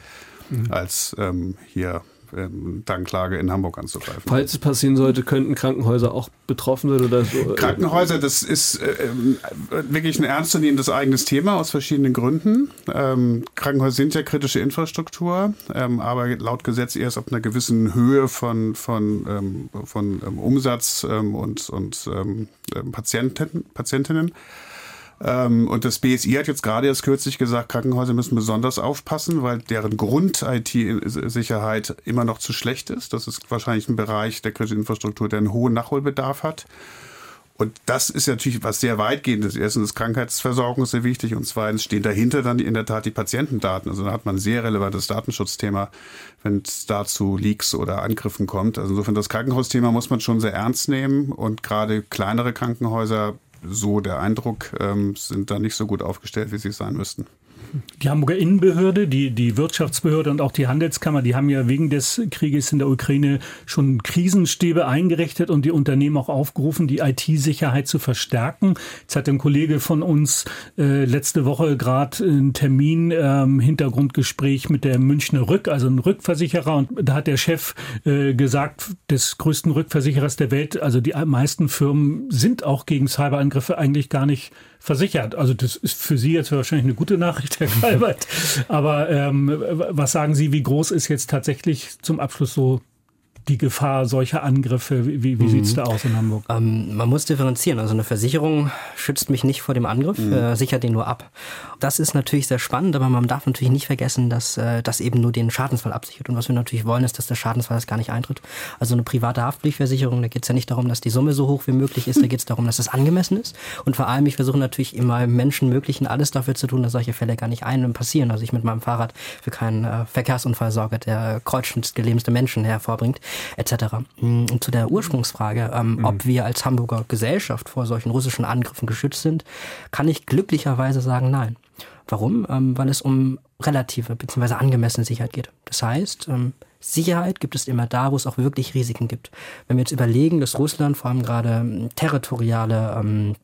mhm. als ähm, hier ähm, Anklage in Hamburg anzugreifen. Falls es passieren sollte, könnten Krankenhäuser auch betroffen sein oder so? Krankenhäuser, das ist äh, wirklich ein ernstzunehmendes eigenes Thema aus verschiedenen Gründen. Ähm, Krankenhäuser sind ja kritische Infrastruktur, ähm, aber laut Gesetz erst ab einer gewissen Höhe von, von, ähm, von ähm, Umsatz ähm, und, und Patienten, Patientinnen. Ähm, und das BSI hat jetzt gerade erst kürzlich gesagt, Krankenhäuser müssen besonders aufpassen, weil deren Grund-IT-Sicherheit immer noch zu schlecht ist. Das ist wahrscheinlich ein Bereich der kritischen Infrastruktur, der einen hohen Nachholbedarf hat. Und das ist natürlich was sehr weitgehendes. Erstens ist Krankheitsversorgung sehr wichtig und zweitens stehen dahinter dann in der Tat die Patientendaten. Also da hat man ein sehr relevantes Datenschutzthema, wenn es dazu Leaks oder Angriffen kommt. Also insofern das Krankenhausthema muss man schon sehr ernst nehmen und gerade kleinere Krankenhäuser so der Eindruck, ähm, sind da nicht so gut aufgestellt, wie sie sein müssten. Die Hamburger Innenbehörde, die, die Wirtschaftsbehörde und auch die Handelskammer, die haben ja wegen des Krieges in der Ukraine schon Krisenstäbe eingerichtet und die Unternehmen auch aufgerufen, die IT-Sicherheit zu verstärken. Jetzt hat ein Kollege von uns äh, letzte Woche gerade einen Termin, ähm, Hintergrundgespräch mit der Münchner Rück, also ein Rückversicherer. Und da hat der Chef äh, gesagt, des größten Rückversicherers der Welt, also die meisten Firmen sind auch gegen Cyberangriffe eigentlich gar nicht versichert. Also das ist für Sie jetzt wahrscheinlich eine gute Nachricht, Herr Kalbert. Aber ähm, was sagen Sie, wie groß ist jetzt tatsächlich zum Abschluss so die Gefahr solcher Angriffe? Wie, wie mhm. sieht es da aus in Hamburg? Ähm, man muss differenzieren. Also eine Versicherung schützt mich nicht vor dem Angriff, mhm. äh, sichert den nur ab. Das ist natürlich sehr spannend, aber man darf natürlich nicht vergessen, dass äh, das eben nur den Schadensfall absichert. Und was wir natürlich wollen, ist, dass der Schadensfall das gar nicht eintritt. Also eine private Haftpflichtversicherung, da geht es ja nicht darum, dass die Summe so hoch wie möglich ist, da geht es darum, dass es angemessen ist. Und vor allem, ich versuche natürlich immer Menschen möglichen alles dafür zu tun, dass solche Fälle gar nicht ein und passieren. Also ich mit meinem Fahrrad für keinen äh, Verkehrsunfall sorge, der kreuzschnittgelähmste Menschen hervorbringt, etc. Und zu der Ursprungsfrage, ähm, mhm. ob wir als Hamburger Gesellschaft vor solchen russischen Angriffen geschützt sind, kann ich glücklicherweise sagen, nein. Warum? Ähm, weil es um relative bzw. angemessene Sicherheit geht. Das heißt, ähm, Sicherheit gibt es immer da, wo es auch wirklich Risiken gibt. Wenn wir jetzt überlegen, dass Russland vor allem gerade ähm, territoriale ähm,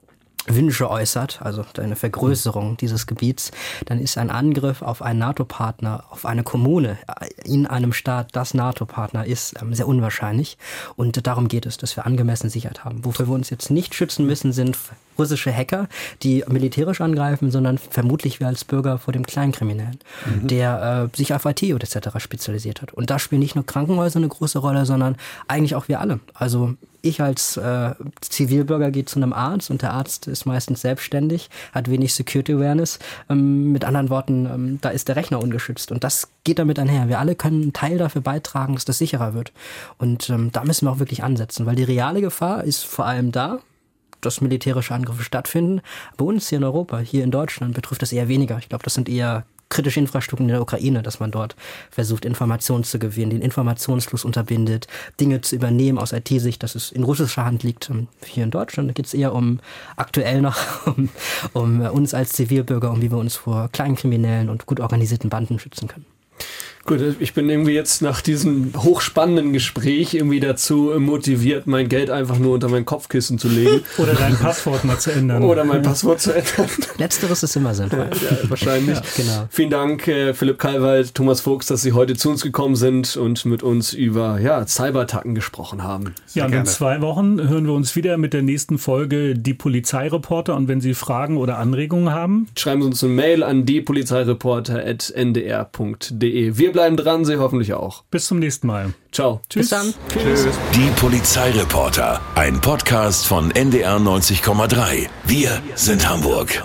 Wünsche äußert, also eine Vergrößerung dieses Gebiets, dann ist ein Angriff auf einen NATO-Partner, auf eine Kommune in einem Staat, das NATO-Partner ist, ähm, sehr unwahrscheinlich. Und darum geht es, dass wir angemessene Sicherheit haben. Wofür wir uns jetzt nicht schützen müssen, sind russische Hacker, die militärisch angreifen, sondern vermutlich wir als Bürger vor dem Kleinkriminellen, mhm. der äh, sich auf IT oder etc. spezialisiert hat. Und da spielen nicht nur Krankenhäuser eine große Rolle, sondern eigentlich auch wir alle. Also ich als äh, Zivilbürger gehe zu einem Arzt und der Arzt ist meistens selbstständig, hat wenig Security Awareness. Ähm, mit anderen Worten, ähm, da ist der Rechner ungeschützt und das geht damit einher. Wir alle können einen Teil dafür beitragen, dass das sicherer wird. Und ähm, da müssen wir auch wirklich ansetzen, weil die reale Gefahr ist vor allem da, dass militärische Angriffe stattfinden. Bei uns hier in Europa, hier in Deutschland, betrifft das eher weniger. Ich glaube, das sind eher kritische Infrastrukturen in der Ukraine, dass man dort versucht, Informationen zu gewinnen, den Informationsfluss unterbindet, Dinge zu übernehmen aus IT-Sicht, dass es in russischer Hand liegt. Hier in Deutschland geht es eher um aktuell noch um, um uns als Zivilbürger, um wie wir uns vor kleinen Kriminellen und gut organisierten Banden schützen können. Gut, ich bin irgendwie jetzt nach diesem hochspannenden Gespräch irgendwie dazu motiviert, mein Geld einfach nur unter mein Kopfkissen zu legen. Oder dein Passwort mal zu ändern. Oder mein Passwort zu ändern. Letzteres ist immer sinnvoll. Ja, wahrscheinlich. Ja, genau. Vielen Dank, äh, Philipp Kalwald, Thomas Fuchs, dass Sie heute zu uns gekommen sind und mit uns über ja, Cyberattacken gesprochen haben. Sehr ja, und in zwei Wochen hören wir uns wieder mit der nächsten Folge Die Polizeireporter. Und wenn Sie Fragen oder Anregungen haben, schreiben Sie uns eine Mail an diepolizeireporter.ndr.de. Wir bleiben dran, Sie hoffentlich auch. Bis zum nächsten Mal. Ciao. Tschüss. Bis dann. Tschüss. Die Polizeireporter, ein Podcast von NDR 90,3. Wir sind Hamburg.